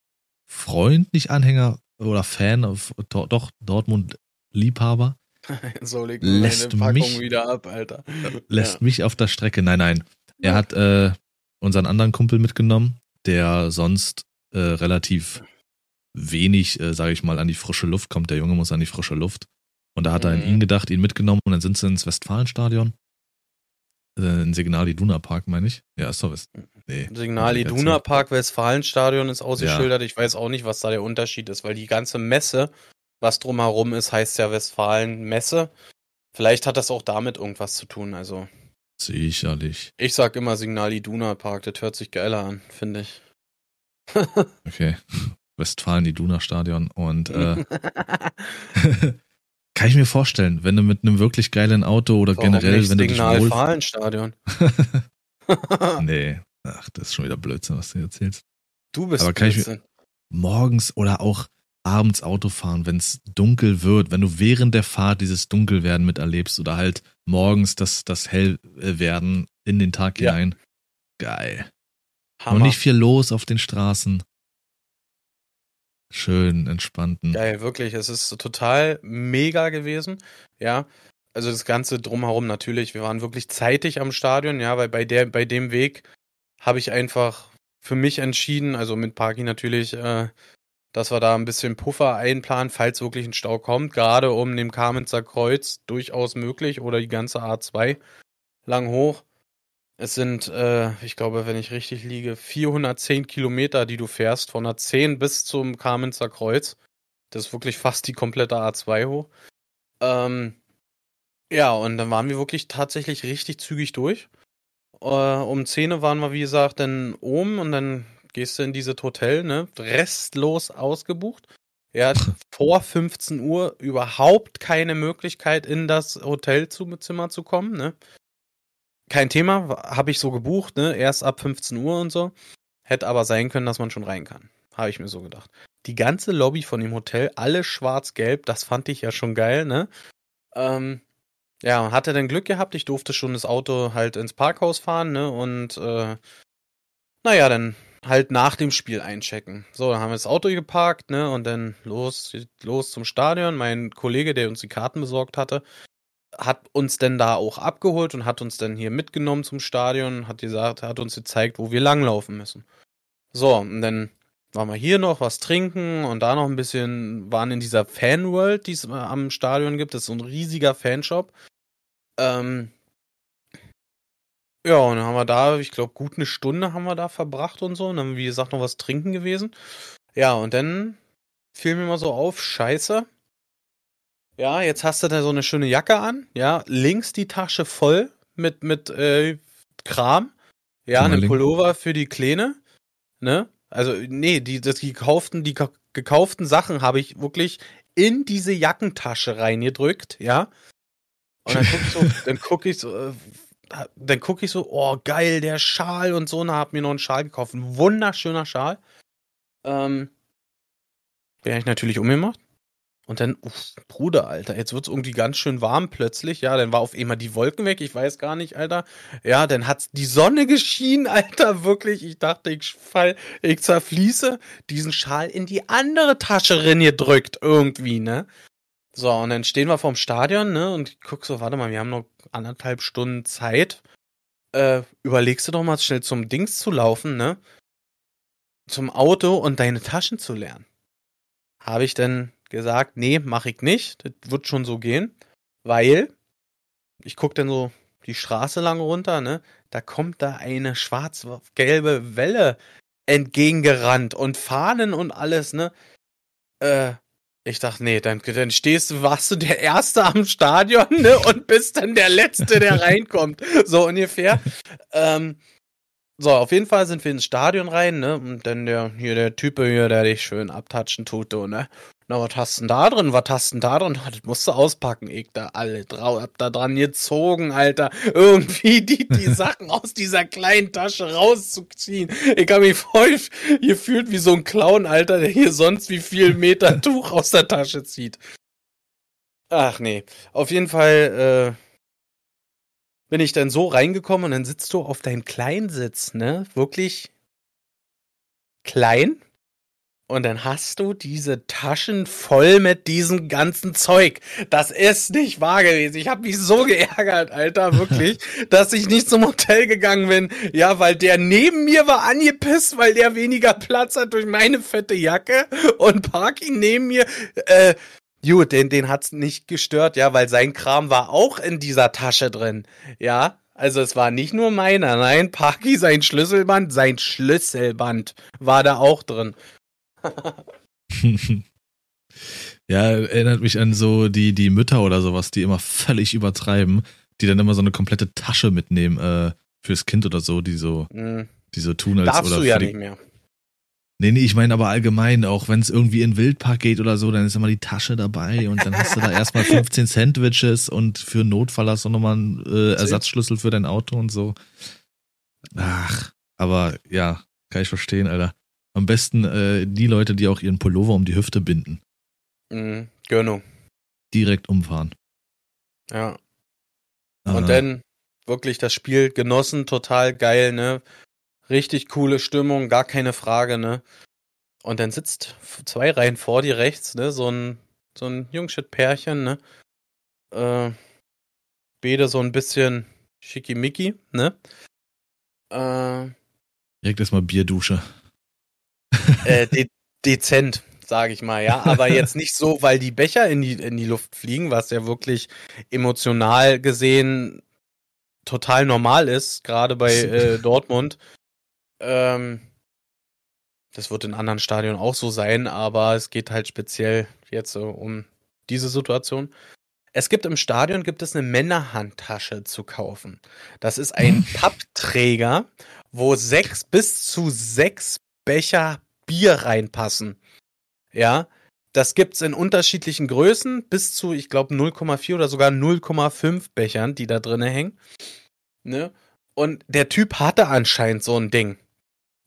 Speaker 1: Freund, nicht Anhänger oder Fan, auf, doch Dortmund Liebhaber. [laughs]
Speaker 2: so legt lässt mich, wieder ab, Alter. [laughs]
Speaker 1: Lässt ja. mich auf der Strecke. Nein, nein. Er hat äh, unseren anderen Kumpel mitgenommen, der sonst äh, relativ wenig, äh, sage ich mal, an die frische Luft kommt. Der Junge muss an die frische Luft. Und da hat er an ihn mhm. gedacht, ihn mitgenommen und dann sind sie ins Westfalenstadion. Äh, in Signal Iduna Park, meine ich. Ja, ist doch was.
Speaker 2: Nee. Signal Iduna Park, Westfalenstadion ist ausgeschildert. Ja. Ich weiß auch nicht, was da der Unterschied ist, weil die ganze Messe, was drumherum ist, heißt ja Westfalen Messe. Vielleicht hat das auch damit irgendwas zu tun, also.
Speaker 1: Sicherlich.
Speaker 2: Ich sag immer Signal Iduna Park, das hört sich geiler an, finde ich. [laughs]
Speaker 1: okay. Westfalen Iduna Stadion und äh, [laughs] Kann ich mir vorstellen, wenn du mit einem wirklich geilen Auto oder Warum generell, wenn du dich wohl...
Speaker 2: Fahlenstadion. [laughs] [laughs]
Speaker 1: nee, ach, das ist schon wieder Blödsinn, was du erzählst.
Speaker 2: Du bist Aber kann Blödsinn.
Speaker 1: ich morgens oder auch abends Auto fahren, wenn es dunkel wird, wenn du während der Fahrt dieses Dunkelwerden miterlebst oder halt morgens das, das Hellwerden in den Tag ja. hinein. Geil. Hammer. Und nicht viel los auf den Straßen schön entspannten.
Speaker 2: Geil, wirklich. Es ist total mega gewesen. Ja. Also das Ganze drumherum natürlich. Wir waren wirklich zeitig am Stadion, ja, weil bei der, bei dem Weg habe ich einfach für mich entschieden, also mit Parky natürlich, äh, dass wir da ein bisschen Puffer einplanen, falls wirklich ein Stau kommt. Gerade um dem Kamenzer Kreuz durchaus möglich oder die ganze A2 lang hoch. Es sind, äh, ich glaube, wenn ich richtig liege, 410 Kilometer, die du fährst, von der 10 bis zum Kamenzer Kreuz. Das ist wirklich fast die komplette A2 hoch. Ähm, ja, und dann waren wir wirklich tatsächlich richtig zügig durch. Äh, um 10 waren wir, wie gesagt, dann oben und dann gehst du in dieses Hotel, ne? Restlos ausgebucht. Er hat [laughs] vor 15 Uhr überhaupt keine Möglichkeit, in das Hotelzimmer zu kommen, ne? Kein Thema, habe ich so gebucht, ne? Erst ab 15 Uhr und so. Hätte aber sein können, dass man schon rein kann. Habe ich mir so gedacht. Die ganze Lobby von dem Hotel, alle schwarz-gelb, das fand ich ja schon geil, ne? Ähm, ja, hatte dann Glück gehabt, ich durfte schon das Auto halt ins Parkhaus fahren, ne? Und äh, naja, dann halt nach dem Spiel einchecken. So, dann haben wir das Auto geparkt, ne? Und dann los, los zum Stadion. Mein Kollege, der uns die Karten besorgt hatte, hat uns denn da auch abgeholt und hat uns dann hier mitgenommen zum Stadion, hat gesagt, hat uns gezeigt, wo wir langlaufen müssen. So, und dann waren wir hier noch was trinken und da noch ein bisschen, waren in dieser Fanworld, die es am Stadion gibt. Das ist so ein riesiger Fanshop. Ähm, ja, und dann haben wir da, ich glaube, gut eine Stunde haben wir da verbracht und so. Und dann, wie gesagt, noch was trinken gewesen. Ja, und dann fiel mir mal so auf, scheiße, ja, jetzt hast du da so eine schöne Jacke an, ja, links die Tasche voll mit, mit äh, Kram, ja, ein Pullover für die Kleine, ne? Also, nee, die, das, die gekauften, die gekauften Sachen habe ich wirklich in diese Jackentasche reingedrückt, ja. Und dann guck ich so, [laughs] dann guck ich so, äh, dann guck ich so, oh geil, der Schal und so, und hab mir noch einen Schal gekauft, ein wunderschöner Schal. Ähm, den habe ich natürlich umgemacht. Und dann, uff, Bruder, Alter, jetzt wird's irgendwie ganz schön warm plötzlich. Ja, dann war auf einmal die Wolken weg, ich weiß gar nicht, Alter. Ja, dann hat's die Sonne geschienen, [laughs] Alter, wirklich. Ich dachte, ich fall, ich zerfließe diesen Schal in die andere Tasche gedrückt, irgendwie, ne? So, und dann stehen wir vorm Stadion, ne, und ich guck so, warte mal, wir haben noch anderthalb Stunden Zeit. Äh, überlegst du doch mal schnell zum Dings zu laufen, ne? Zum Auto und deine Taschen zu lernen. Habe ich dann gesagt, nee, mach ich nicht. Das wird schon so gehen. Weil, ich guck dann so die Straße lang runter, ne? Da kommt da eine schwarz-gelbe Welle entgegengerannt und Fahnen und alles, ne? Äh, ich dachte, nee, dann, dann stehst du, warst du der Erste am Stadion, ne? Und bist dann der Letzte, der [laughs] reinkommt. So ungefähr. Ähm, so, auf jeden Fall sind wir ins Stadion rein, ne? Und dann der, hier der Typ hier, der dich schön abtatschen tut, du, ne? Na, was hast denn da drin? Was hast denn da drin? Das musst du auspacken. Ich da alle drau, hab da dran gezogen, Alter. Irgendwie [laughs] die, die [laughs] Sachen aus dieser kleinen Tasche rauszuziehen. Ich hab mich voll gefühlt wie so ein Clown, Alter, der hier sonst wie viel Meter [laughs] Tuch aus der Tasche zieht. Ach nee. Auf jeden Fall, äh, bin ich dann so reingekommen und dann sitzt du auf deinem Kleinsitz, ne? Wirklich klein und dann hast du diese Taschen voll mit diesem ganzen Zeug. Das ist nicht wahr gewesen. Ich habe mich so geärgert, Alter, wirklich, [laughs] dass ich nicht zum Hotel gegangen bin. Ja, weil der neben mir war angepisst, weil der weniger Platz hat durch meine fette Jacke. Und Parky neben mir, äh, gut, den, den hat's nicht gestört, ja, weil sein Kram war auch in dieser Tasche drin. Ja, also es war nicht nur meiner, nein, Parky, sein Schlüsselband, sein Schlüsselband war da auch drin. [laughs]
Speaker 1: ja, erinnert mich an so die, die Mütter oder sowas, die immer völlig übertreiben, die dann immer so eine komplette Tasche mitnehmen äh, fürs Kind oder so, die so, mm. die so tun als
Speaker 2: Darfst
Speaker 1: oder
Speaker 2: du ja die, nicht mehr.
Speaker 1: Nee, nee, ich meine aber allgemein, auch wenn es irgendwie in Wildpark geht oder so, dann ist immer die Tasche dabei und dann hast du da erstmal [laughs] 15 Sandwiches und für Notfall hast du nochmal einen äh, Ersatzschlüssel für dein Auto und so. Ach, aber ja, kann ich verstehen, Alter. Am besten äh, die Leute, die auch ihren Pullover um die Hüfte binden.
Speaker 2: Mhm, Gönnung.
Speaker 1: Direkt umfahren.
Speaker 2: Ja. Und dann wirklich das Spiel genossen, total geil, ne? Richtig coole Stimmung, gar keine Frage, ne? Und dann sitzt zwei Reihen vor dir rechts, ne? So ein, so ein Jungshit-Pärchen, ne? Äh, beide so ein bisschen schickimicki, ne?
Speaker 1: Äh, Direkt erstmal Bierdusche
Speaker 2: äh, de dezent, sage ich mal, ja. Aber jetzt nicht so, weil die Becher in die, in die Luft fliegen, was ja wirklich emotional gesehen total normal ist, gerade bei [laughs] äh, Dortmund. Ähm, das wird in anderen Stadien auch so sein, aber es geht halt speziell jetzt so um diese Situation. Es gibt im Stadion gibt es eine Männerhandtasche zu kaufen. Das ist ein [laughs] Pappträger, wo sechs bis zu sechs Becher Bier reinpassen. Ja, das gibt's in unterschiedlichen Größen bis zu, ich glaube, 0,4 oder sogar 0,5 Bechern, die da drinnen hängen. Ne? Und der Typ hatte anscheinend so ein Ding.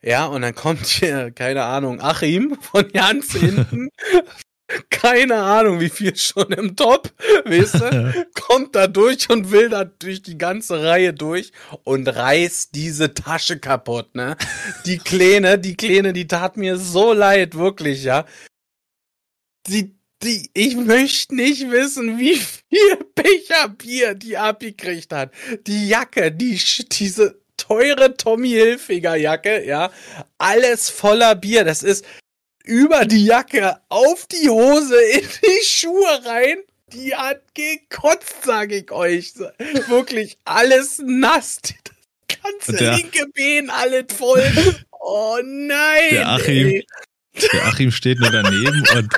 Speaker 2: Ja, und dann kommt hier, [laughs] keine Ahnung, Achim von ganz [laughs] hinten keine Ahnung, wie viel schon im Top, weißt du, [laughs] kommt da durch und will da durch die ganze Reihe durch und reißt diese Tasche kaputt, ne? Die Kleine, die Kleine, die tat mir so leid, wirklich, ja. Die, die, ich möchte nicht wissen, wie viel Becher Bier die abgekriegt hat. Die Jacke, die, diese teure Tommy Hilfiger Jacke, ja, alles voller Bier. Das ist, über die Jacke, auf die Hose, in die Schuhe rein. Die hat gekotzt, sag ich euch. Wirklich alles nass. Das ganze der, linke Bein, alles voll. Oh nein.
Speaker 1: Der Achim, der Achim steht nur daneben und,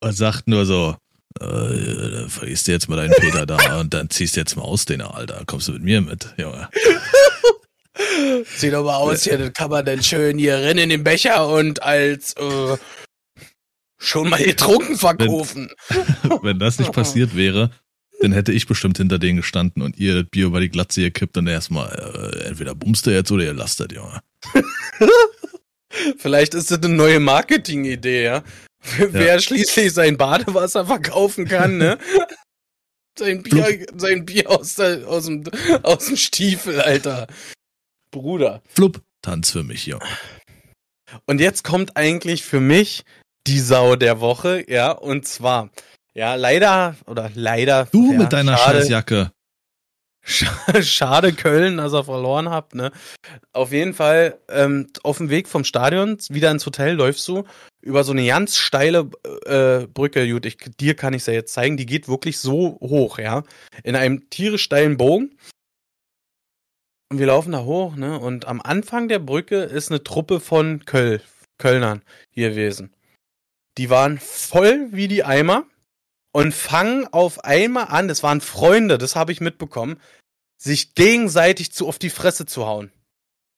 Speaker 1: und sagt nur so, äh, vergisst du jetzt mal deinen Peter da und dann ziehst du jetzt mal aus den Alter. Kommst du mit mir mit, Junge. [laughs]
Speaker 2: Sieht doch mal aus hier, das kann man dann schön hier rein in den Becher und als äh, schon mal getrunken verkaufen.
Speaker 1: Wenn, wenn das nicht passiert wäre, dann hätte ich bestimmt hinter denen gestanden und ihr das Bier über die Glatze gekippt und erstmal, äh, entweder bummst du jetzt oder ihr lasst das, Junge. [laughs]
Speaker 2: Vielleicht ist das eine neue Marketing-Idee, ja? Wer ja. schließlich sein Badewasser verkaufen kann, ne? [laughs] sein Bier, sein Bier aus, der, aus, dem, aus dem Stiefel, Alter. Bruder.
Speaker 1: Flupp, Tanz für mich, ja.
Speaker 2: Und jetzt kommt eigentlich für mich die Sau der Woche, ja, und zwar, Ja, leider, oder leider.
Speaker 1: Du
Speaker 2: ja,
Speaker 1: mit deiner
Speaker 2: schade,
Speaker 1: Scheißjacke. [laughs]
Speaker 2: Schade Köln, dass er verloren habt, ne? Auf jeden Fall, ähm, auf dem Weg vom Stadion wieder ins Hotel läufst du über so eine ganz steile äh, Brücke. Gut, ich, dir kann ich es ja jetzt zeigen. Die geht wirklich so hoch, ja? In einem tierisch steilen Bogen. Und wir laufen da hoch, ne? Und am Anfang der Brücke ist eine Truppe von Köl Kölnern hier gewesen. Die waren voll wie die Eimer und fangen auf einmal an, das waren Freunde, das habe ich mitbekommen, sich gegenseitig zu auf die Fresse zu hauen.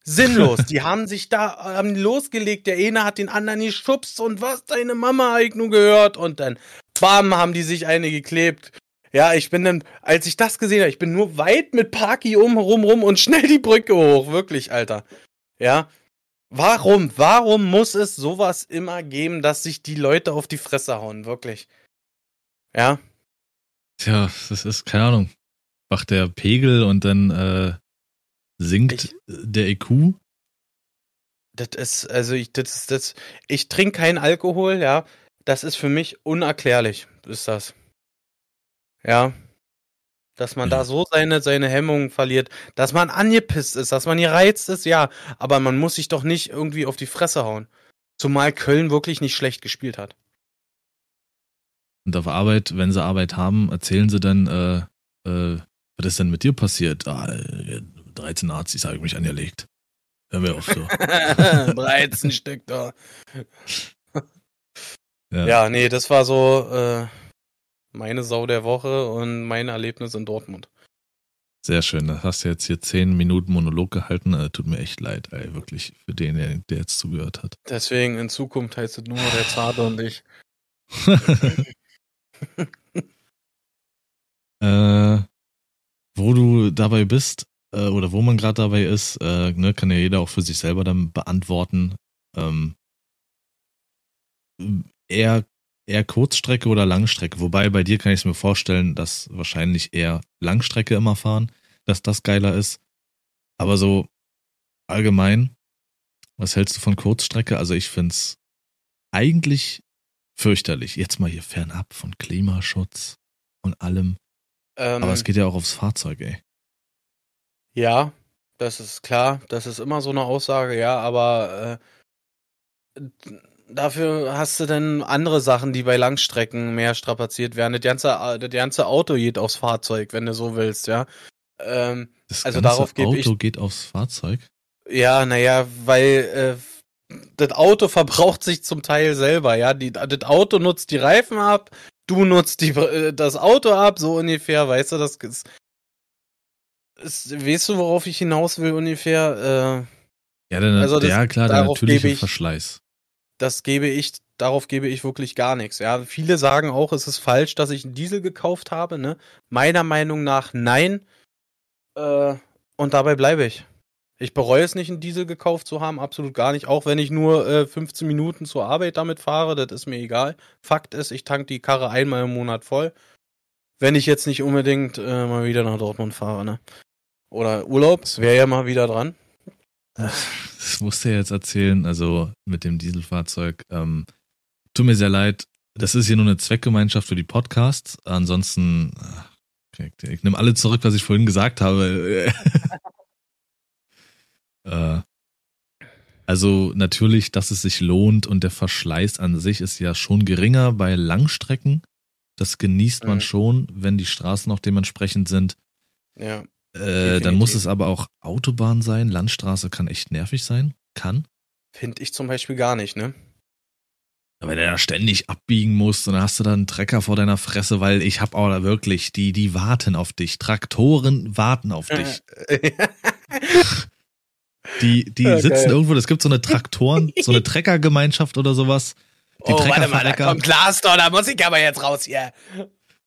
Speaker 2: Sinnlos. die [laughs] haben sich da haben losgelegt, der eine hat den anderen geschubst und was deine Mama hab ich nur gehört und dann bam haben die sich eine geklebt. Ja, ich bin dann, als ich das gesehen habe, ich bin nur weit mit Parky um rum rum und schnell die Brücke hoch, wirklich, Alter. Ja. Warum, warum muss es sowas immer geben, dass sich die Leute auf die Fresse hauen, wirklich? Ja.
Speaker 1: Tja, das ist, keine Ahnung, macht der Pegel und dann äh, sinkt
Speaker 2: Ich-
Speaker 1: der E IQ.
Speaker 2: Das ist, also ich, das ist, das, ich trinke keinen Alkohol, ja. Das ist für mich unerklärlich, ist das. Ja. Dass man da so seine, seine Hemmungen verliert, dass man angepisst ist, dass man gereizt ist, ja. Aber man muss sich doch nicht irgendwie auf die Fresse hauen. Zumal Köln wirklich nicht schlecht gespielt hat.
Speaker 1: Und auf Arbeit, wenn sie Arbeit haben, erzählen sie dann, äh, äh, was ist denn mit dir passiert? Ah, äh, 13 Nazis habe ich mich angelegt. Hör mir auf so. [laughs]
Speaker 2: 13 [laughs] Stück da.
Speaker 1: Ja.
Speaker 2: Ja, nee, das war so äh, meine Sau der Woche und mein Erlebnis in Dortmund.
Speaker 1: Sehr schön. Da hast du jetzt hier 10 Minuten Monolog gehalten. Äh, tut mir echt leid, ey, wirklich, für den, der, der jetzt zugehört hat.
Speaker 2: Deswegen in Zukunft heißt es nur der Zarte und ich. [laughs]
Speaker 1: äh, wo du dabei bist, äh, oder wo man gerade dabei ist, äh, ne, kann ja jeder auch für sich selber dann beantworten. Ähm, eher, eher Kurzstrecke oder Langstrecke. Wobei bei dir kann ich es mir vorstellen, dass wahrscheinlich eher Langstrecke immer fahren, dass das geiler ist. Aber so allgemein, was hältst du von Kurzstrecke? Also ich find's eigentlich fürchterlich. Jetzt mal hier fernab von Klimaschutz und allem.
Speaker 2: Ähm,
Speaker 1: Aber es geht ja auch aufs Fahrzeug, ey.
Speaker 2: ja, das ist klar. Das ist immer so eine Aussage, ja, aber äh, dafür hast du dann andere Sachen, die bei Langstrecken mehr strapaziert werden. Das ganze, das ganze Auto geht aufs Fahrzeug, wenn du so willst, ja. Ähm,
Speaker 1: Das
Speaker 2: Also
Speaker 1: ganze
Speaker 2: darauf gebe ich-
Speaker 1: Auto geht aufs Fahrzeug.
Speaker 2: Ja, naja, weil äh, das Auto [laughs] verbraucht sich zum Teil selber, ja. Die, das Auto nutzt die Reifen ab, du nutzt die, äh, das Auto ab, so ungefähr, weißt du, das ist, ist, weißt du, worauf ich hinaus will ungefähr? Äh,
Speaker 1: Ja, der,
Speaker 2: Also das-
Speaker 1: ja klar, der natürliche Verschleiß.
Speaker 2: Das gebe ich, darauf gebe ich wirklich gar nichts. Ja, viele sagen auch, es ist falsch, dass ich einen Diesel gekauft habe. Ne? Meiner Meinung nach nein. Äh, und dabei bleibe ich. Ich bereue es nicht, einen Diesel gekauft zu haben, absolut gar nicht. Auch wenn ich nur äh, 15 Minuten zur Arbeit damit fahre, das ist mir egal. Fakt ist, ich tank die Karre einmal im Monat voll. Wenn ich jetzt nicht unbedingt äh, mal wieder nach Dortmund fahre, ne? Oder Urlaub, wäre ja mal wieder dran.
Speaker 1: Das musst du ja jetzt erzählen, also mit dem Dieselfahrzeug. Ähm, tut mir sehr leid. Das ist hier nur eine Zweckgemeinschaft für die Podcasts. Ansonsten, ach, okay, ich nehme alle zurück, was ich vorhin gesagt habe. [laughs] äh, also natürlich, dass es sich lohnt und der Verschleiß an sich ist ja schon geringer bei Langstrecken. Das genießt man
Speaker 2: Mhm.
Speaker 1: schon, wenn die Straßen auch dementsprechend sind.
Speaker 2: Ja.
Speaker 1: Äh, dann muss es aber auch Autobahn sein. Landstraße kann echt nervig sein. Kann.
Speaker 2: Finde ich zum Beispiel gar nicht, ne?
Speaker 1: Aber der da ständig abbiegen muss und dann hast du da einen Trecker vor deiner Fresse, weil ich hab auch da wirklich, die, die warten auf dich. Traktoren warten auf dich. [laughs] Die, die
Speaker 2: Ja,
Speaker 1: sitzen irgendwo, es gibt so eine Traktoren, so eine [laughs] Treckergemeinschaft oder sowas. Die
Speaker 2: oh, warte mal, da kommt Glastor, da muss ich aber jetzt raus hier.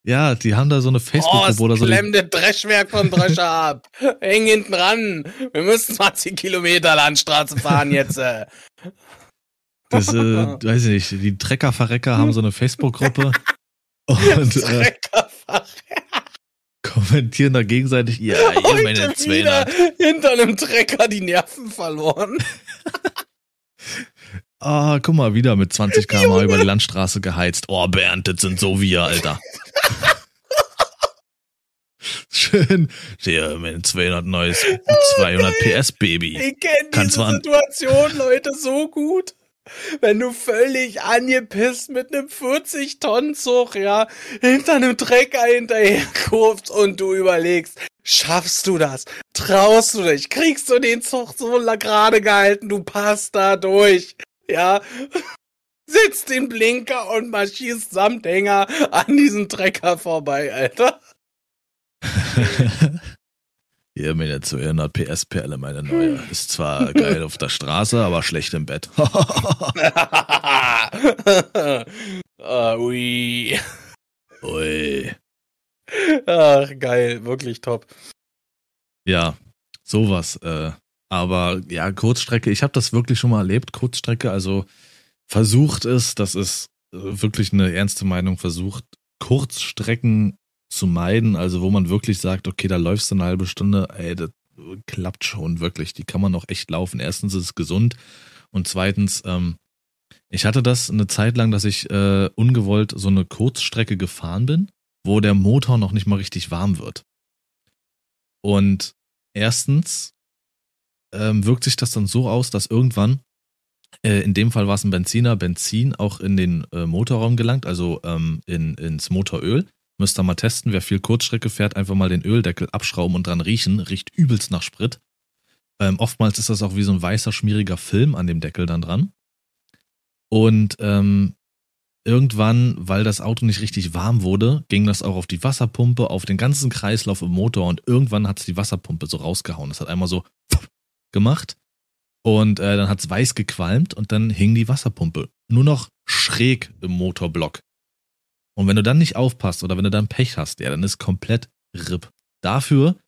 Speaker 1: Ja, die haben da so eine
Speaker 2: Oh,
Speaker 1: Facebook-Gruppe oder so.
Speaker 2: Klemm das Dreschwerk vom Drescher [laughs] ab. Häng hinten ran. Wir müssen 20 Kilometer Landstraße fahren jetzt. Äh.
Speaker 1: das, äh, [laughs] weiß ich nicht, die Treckerverrecker haben so eine Facebook-Gruppe und äh, kommentieren da gegenseitig, ja, hier meine 200.
Speaker 2: hinter einem Trecker die Nerven verloren.
Speaker 1: Ah, guck mal, wieder mit 20 [laughs] km über die Landstraße geheizt. Oh, Bernd, das sind so wir, Alter. [laughs] Schön. Hier mit 200 neues, [laughs] 200 PS Baby.
Speaker 2: Ich kenne diese
Speaker 1: zwar-
Speaker 2: Situation, Leute, so gut. Wenn du völlig angepisst mit einem 40-Tonnen-Zug, ja, hinter einem Trecker hinterherkurvst und du überlegst, schaffst du das? Traust du dich? Kriegst du den Zug so gerade gehalten? Du passt da durch, ja? Sitzt den Blinker und marschierst samt Hänger an diesem Trecker vorbei, Alter.
Speaker 1: Hier mit der 200 PS Perle, meine neue. Ist zwar geil auf der Straße, aber schlecht im Bett. [laughs]
Speaker 2: ah, ui.
Speaker 1: Ui.
Speaker 2: Ach, geil, wirklich top.
Speaker 1: Ja, sowas. Äh, aber ja, Kurzstrecke, ich habe das wirklich schon mal erlebt, Kurzstrecke. Also versucht es, das ist äh, wirklich eine ernste Meinung, versucht Kurzstrecken zu meiden, also wo man wirklich sagt, okay, da läufst du eine halbe Stunde, ey, das klappt schon wirklich, die kann man auch echt laufen. Erstens ist es gesund und zweitens, ähm, ich hatte das eine Zeit lang, dass ich äh, ungewollt so eine Kurzstrecke gefahren bin, wo der Motor noch nicht mal richtig warm wird. Und erstens ähm, wirkt sich das dann so aus, dass irgendwann, äh, in dem Fall war es ein Benziner, Benzin auch in den äh, Motorraum gelangt, also ähm, in, ins Motoröl. Müsst ihr mal testen, wer viel Kurzstrecke fährt, einfach mal den Öldeckel abschrauben und dran riechen. Riecht übelst nach Sprit. Ähm, oftmals ist das auch wie so ein weißer, schmieriger Film an dem Deckel dann dran. Und ähm, irgendwann, weil das Auto nicht richtig warm wurde, ging das auch auf die Wasserpumpe, auf den ganzen Kreislauf im Motor und irgendwann hat es die Wasserpumpe so rausgehauen. Das hat einmal so gemacht und äh, dann hat es weiß gequalmt und dann hing die Wasserpumpe nur noch schräg im Motorblock. Und wenn du dann nicht aufpasst oder wenn du dann Pech hast, ja, dann ist komplett RIP. Dafür,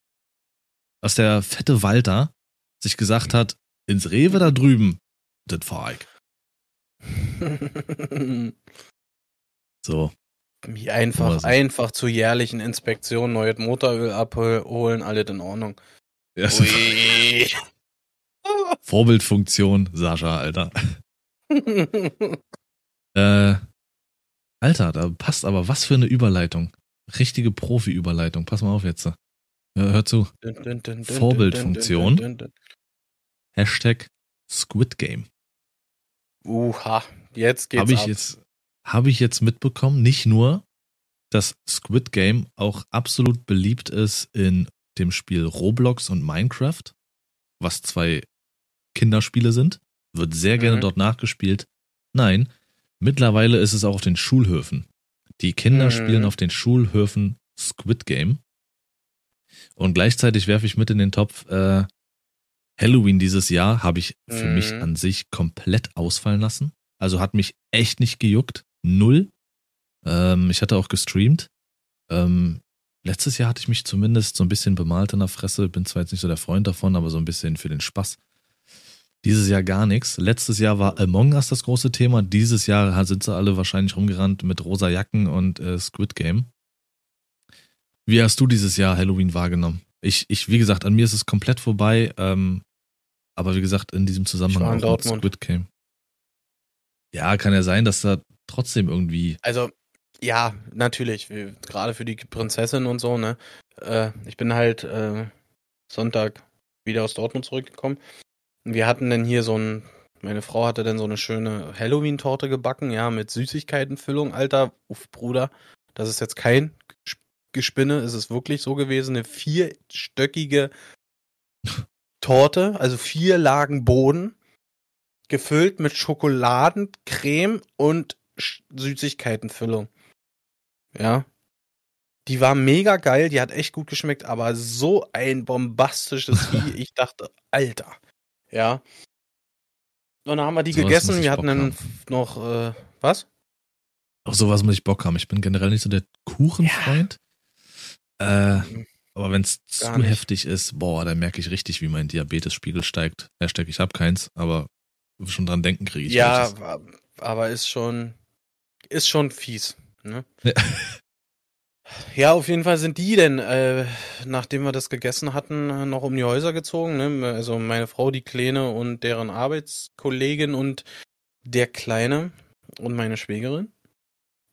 Speaker 1: dass der fette Walter sich gesagt hat, ins Rewe da drüben, das fahr ich. [laughs] So.
Speaker 2: Wie einfach,
Speaker 1: so.
Speaker 2: einfach zur jährlichen Inspektion neues Motoröl abholen, alles in Ordnung.
Speaker 1: Ja,
Speaker 2: Ui. [laughs] [laughs]
Speaker 1: Vorbildfunktion, Sascha, Alter. [laughs] Äh, Alter, da passt aber was für eine Überleitung. Richtige Profi-Überleitung. Pass mal auf jetzt. Hör, hör zu. Vorbildfunktion. Hashtag Squid Game.
Speaker 2: Uha, jetzt geht's
Speaker 1: Habe ich
Speaker 2: ab.
Speaker 1: jetzt, habe ich jetzt mitbekommen, nicht nur, dass Squid Game auch absolut beliebt ist in dem Spiel Roblox und Minecraft, was zwei Kinderspiele sind, wird sehr gerne
Speaker 2: Mhm.
Speaker 1: dort nachgespielt. Nein, mittlerweile ist es auch auf den Schulhöfen. Die Kinder
Speaker 2: Mhm.
Speaker 1: spielen auf den Schulhöfen Squid Game. Und gleichzeitig werfe ich mit in den Topf, äh, Halloween dieses Jahr habe ich für mich
Speaker 2: Mhm.
Speaker 1: an sich komplett ausfallen lassen. Also hat mich echt nicht gejuckt. Null. Ähm, ich hatte auch gestreamt. Ähm, letztes Jahr hatte ich mich zumindest so ein bisschen bemalt in der Fresse. Bin zwar jetzt nicht so der Freund davon, aber so ein bisschen für den Spaß. Dieses Jahr gar nichts. Letztes Jahr war Among Us das große Thema. Dieses Jahr sind sie alle wahrscheinlich rumgerannt mit rosa Jacken und äh, Squid Game. Wie hast du dieses Jahr Halloween wahrgenommen? Ich, ich, wie gesagt, an mir ist es komplett vorbei. Ähm, aber wie gesagt, in diesem Zusammenhang auch mit. Squid Game. Ja, kann ja sein, dass da trotzdem irgendwie.
Speaker 2: Also, ja, natürlich, gerade für die Prinzessin und so, ne? Äh, ich bin halt äh, Sonntag wieder aus Dortmund zurückgekommen. Wir hatten dann hier so ein, meine Frau hatte dann so eine schöne Halloween-Torte gebacken, ja, mit Süßigkeitenfüllung, Alter. Uff, Bruder, das ist jetzt kein Ges- Gespinne, es ist wirklich so gewesen, eine vierstöckige Torte, also vier Lagen Boden, gefüllt mit Schokoladencreme und Süßigkeitenfüllung. Ja. Die war mega geil, die hat echt gut geschmeckt, aber so ein bombastisches [laughs] Vieh, ich dachte, Alter. Ja. Und dann haben wir die
Speaker 1: muss
Speaker 2: gegessen, wir hatten
Speaker 1: Bock
Speaker 2: dann
Speaker 1: haben.
Speaker 2: noch, äh, was?
Speaker 1: Auf sowas muss ich Bock haben. Ich bin generell nicht so der Kuchenfreund. Äh, aber wenn es zu
Speaker 2: nicht.
Speaker 1: heftig ist, boah, dann merke ich richtig, wie mein Diabetesspiegel steigt. Hashtag, ich hab keins, aber schon dran denken kriege ich.
Speaker 2: ja,
Speaker 1: welches.
Speaker 2: aber ist schon, ist schon fies. Ne?
Speaker 1: Ja.
Speaker 2: Ja, auf jeden Fall sind die denn, äh, nachdem wir das gegessen hatten, äh, noch um die Häuser gezogen. Ne? Also meine Frau, die Kleine und deren Arbeitskollegin und der Kleine und meine Schwägerin.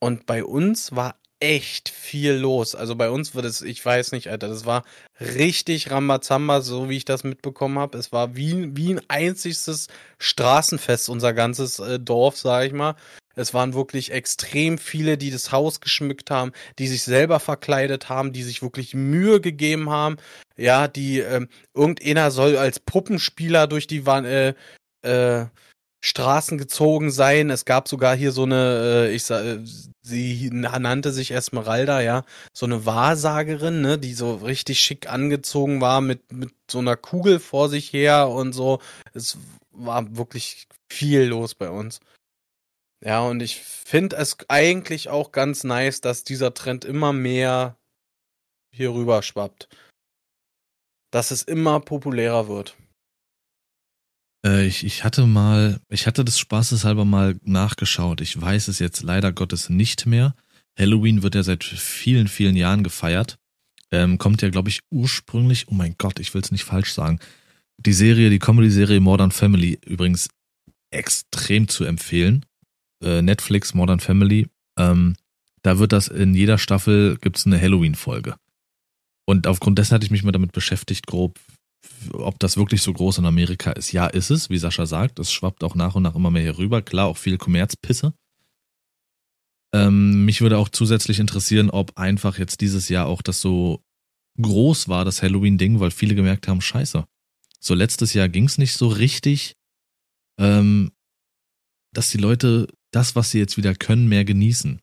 Speaker 2: Und bei uns war echt viel los. Also bei uns wird es, ich weiß nicht, Alter, das war richtig Rambazamba, so wie ich das mitbekommen habe. Es war wie, wie ein einziges Straßenfest, unser ganzes äh, Dorf, sag ich mal. Es waren wirklich extrem viele, die das Haus geschmückt haben, die sich selber verkleidet haben, die sich wirklich Mühe gegeben haben. Ja, die, ähm, irgendeiner soll als Puppenspieler durch die äh, äh, Straßen gezogen sein. Es gab sogar hier so eine, äh, ich sag, äh, sie nannte sich Esmeralda, ja, so eine Wahrsagerin, ne, die so richtig schick angezogen war mit, mit so einer Kugel vor sich her und so. Es war wirklich viel los bei uns. Ja, und ich finde es eigentlich auch ganz nice, dass dieser Trend immer mehr hier rüber schwappt. Dass es immer populärer wird.
Speaker 1: Äh, ich, ich hatte mal, ich hatte des Spaßes halber mal nachgeschaut. Ich weiß es jetzt leider Gottes nicht mehr. Halloween wird ja seit vielen, vielen Jahren gefeiert. Ähm, kommt ja, glaube ich, ursprünglich, oh mein Gott, ich will es nicht falsch sagen. Die Serie, die Comedy-Serie Modern Family, übrigens extrem zu empfehlen äh, Netflix Modern Family, ähm, da wird das in jeder Staffel gibt's eine Halloween-Folge. Und aufgrund dessen hatte ich mich mal damit beschäftigt, grob, ob das wirklich so groß in Amerika ist. Ja, ist es, wie Sascha sagt. Es schwappt auch nach und nach immer mehr hier rüber. Klar, auch viel Kommerzpisse. Ähm, mich würde auch zusätzlich interessieren, ob einfach jetzt dieses Jahr auch das so groß war, das Halloween-Ding, weil viele gemerkt haben, scheiße. So letztes Jahr ging's nicht so richtig, ähm, dass die Leute das, was sie jetzt wieder können, mehr genießen.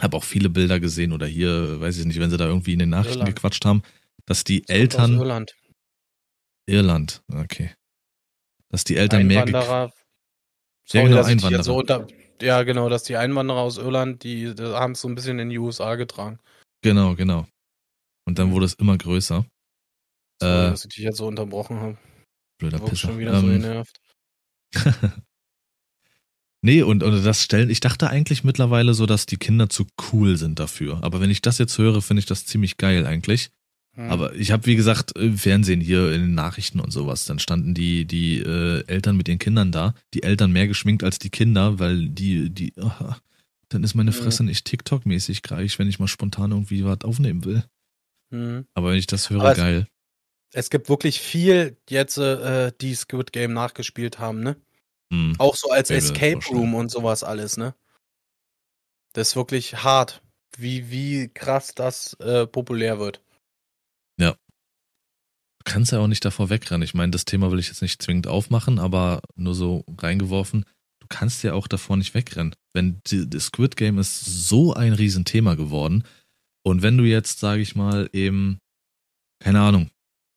Speaker 1: Habe auch viele Bilder gesehen oder hier, weiß ich nicht, wenn sie da irgendwie in den Nachrichten Irland. gequatscht haben, dass die das Eltern.
Speaker 2: Irland.
Speaker 1: Irland, okay. Dass die Eltern mehr.
Speaker 2: Einwanderer. Ja, genau, Einwanderer. So unter, ja, genau, dass die Einwanderer aus Irland, die, die haben es so ein bisschen in die USA getragen.
Speaker 1: Genau, genau. Und dann wurde es immer größer.
Speaker 2: Sorry, äh, dass ich dich jetzt so unterbrochen habe.
Speaker 1: Blöder Pisser.
Speaker 2: schon wieder ähm, so genervt. [laughs]
Speaker 1: Nee, und, und das stellen, ich dachte eigentlich mittlerweile so, dass die Kinder zu cool sind dafür. Aber wenn ich das jetzt höre, finde ich das ziemlich geil eigentlich. Hm. Aber ich habe, wie gesagt, im Fernsehen hier in den Nachrichten und sowas, dann standen die, die äh, Eltern mit ihren Kindern da, die Eltern mehr geschminkt als die Kinder, weil die, die, oh, dann ist meine Fresse nicht TikTok-mäßig gleich, wenn ich mal spontan irgendwie was aufnehmen will. Hm. Aber wenn ich das höre, geil.
Speaker 2: Es gibt wirklich viel jetzt, äh, die Squid Game nachgespielt haben, ne? Hm. Auch so als Escape Room und sowas alles, ne? Das ist wirklich hart, wie, wie krass das äh, populär wird.
Speaker 1: Ja. Du kannst ja auch nicht davor wegrennen. Ich meine, das Thema will ich jetzt nicht zwingend aufmachen, aber nur so reingeworfen. Du kannst ja auch davor nicht wegrennen. Wenn die, die Squid Game ist so ein Riesenthema geworden. Und wenn du jetzt, sage ich mal, eben, keine Ahnung,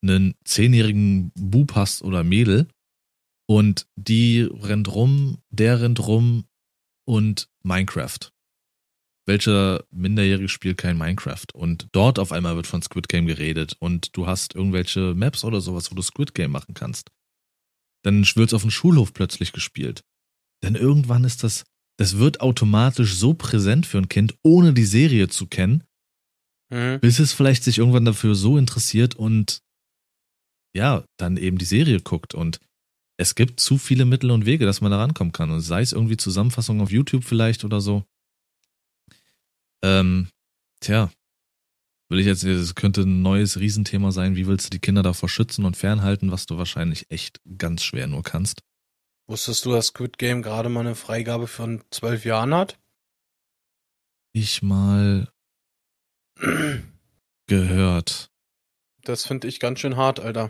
Speaker 1: einen zehnjährigen Bub hast oder Mädel, und die rennt rum, der rennt rum und Minecraft. Welcher Minderjährige spielt kein Minecraft? Und dort auf einmal wird von Squid Game geredet und du hast irgendwelche Maps oder sowas, wo du Squid Game machen kannst. Dann wird's auf dem Schulhof plötzlich gespielt. Denn irgendwann ist das, das wird automatisch so präsent für ein Kind, ohne die Serie zu kennen, mhm. bis es vielleicht sich irgendwann dafür so interessiert und ja, dann eben die Serie guckt und es gibt zu viele Mittel und Wege, dass man da rankommen kann. Und sei es irgendwie Zusammenfassung auf YouTube vielleicht oder so. Ähm, tja, will ich jetzt, es könnte ein neues Riesenthema sein. Wie willst du die Kinder davor schützen und fernhalten, was du wahrscheinlich echt ganz schwer nur kannst?
Speaker 2: Wusstest du, dass Squid Game gerade mal eine Freigabe von zwölf Jahren hat?
Speaker 1: Ich mal [clears throat] gehört.
Speaker 2: Das finde ich ganz schön hart, Alter.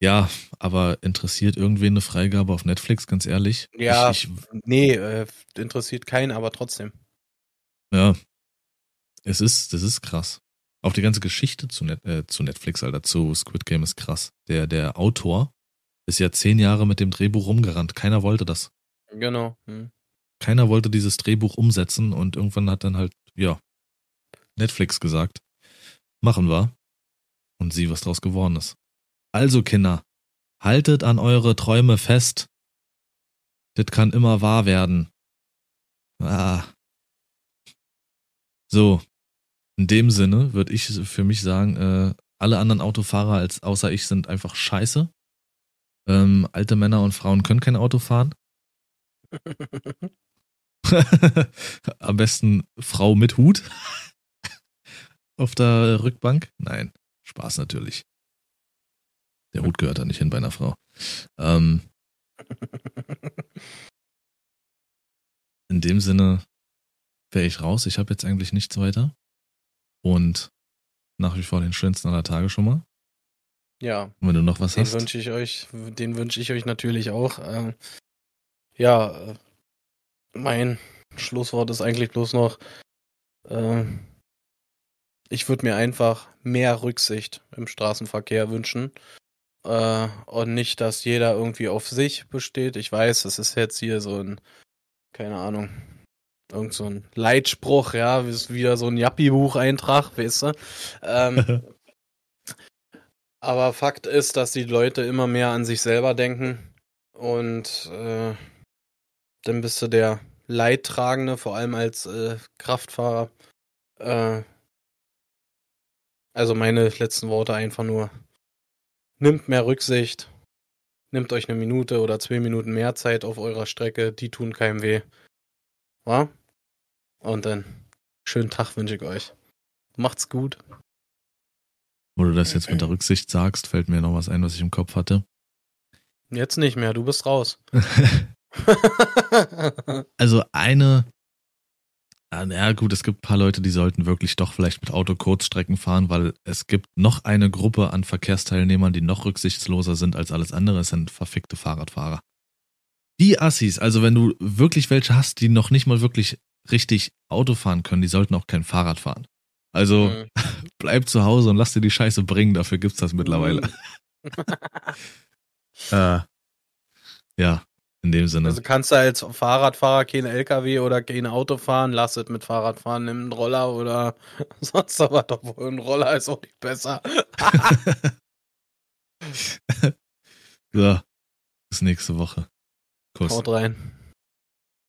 Speaker 1: Ja, aber interessiert irgendwen eine Freigabe auf Netflix, ganz ehrlich?
Speaker 2: Ja, ich, ich, nee, äh, interessiert keinen, aber trotzdem.
Speaker 1: Ja, es ist, das ist krass. Auch die ganze Geschichte zu, Net, äh, zu Netflix, Alter, zu Squid Game ist krass. Der, der Autor ist ja zehn Jahre mit dem Drehbuch rumgerannt. Keiner wollte das.
Speaker 2: Genau. Hm.
Speaker 1: Keiner wollte dieses Drehbuch umsetzen und irgendwann hat dann halt, ja, Netflix gesagt, machen wir. Und sieh, was draus geworden ist. Also Kinder, haltet an eure Träume fest. Das kann immer wahr werden. Ah. So, in dem Sinne würde ich für mich sagen, äh, alle anderen Autofahrer als außer ich sind einfach scheiße. Ähm, alte Männer und Frauen können kein Auto fahren. [laughs] Am besten Frau mit Hut [laughs] auf der Rückbank. Nein, Spaß natürlich. Der Hut gehört da nicht hin bei einer Frau. Ähm, in dem Sinne wäre ich raus. Ich habe jetzt eigentlich nichts weiter. Und nach wie vor den schönsten aller Tage schon mal.
Speaker 2: Ja.
Speaker 1: Und wenn du noch was
Speaker 2: den
Speaker 1: hast.
Speaker 2: wünsche ich euch, den wünsche ich euch natürlich auch. Ähm, ja, äh, mein Schlusswort ist eigentlich bloß noch, äh, ich würde mir einfach mehr Rücksicht im Straßenverkehr wünschen. Äh, und nicht, dass jeder irgendwie auf sich besteht. Ich weiß, es ist jetzt hier so ein, keine Ahnung, irgend so ein Leitspruch, ja, ist wieder so ein Jappi-Buch-Eintrag, weißt du. Ähm, [laughs] aber Fakt ist, dass die Leute immer mehr an sich selber denken und äh, dann bist du der Leidtragende, vor allem als äh, Kraftfahrer. Äh, also meine letzten Worte einfach nur, nimmt mehr Rücksicht, nimmt euch eine Minute oder zwei Minuten mehr Zeit auf eurer Strecke, die tun keinem weh. Wa? Und dann schönen Tag wünsche ich euch. Macht's gut.
Speaker 1: Wo du das jetzt mit der Rücksicht sagst, fällt mir noch was ein, was ich im Kopf hatte.
Speaker 2: Jetzt nicht mehr, du bist raus. [laughs] [laughs]
Speaker 1: also eine, ja na gut, es gibt ein paar Leute, die sollten wirklich doch vielleicht mit Auto Kurzstrecken fahren, weil es gibt noch eine Gruppe an Verkehrsteilnehmern, die noch rücksichtsloser sind als alles andere, es sind verfickte Fahrradfahrer. Die Assis, also wenn du wirklich welche hast, die noch nicht mal wirklich richtig Auto fahren können, die sollten auch kein Fahrrad fahren. Also
Speaker 2: Mhm. [laughs]
Speaker 1: bleib zu Hause und lass dir die Scheiße bringen, dafür gibt's das mittlerweile. [laughs] äh, ja, in dem Sinne.
Speaker 2: Also kannst du als Fahrradfahrer kein LKW oder kein Auto fahren, lass es mit Fahrrad fahren, nimm einen Roller oder [laughs] sonst was, obwohl ein Roller ist auch nicht besser. [laughs]
Speaker 1: so, bis nächste Woche. Kuss.
Speaker 2: Haut rein.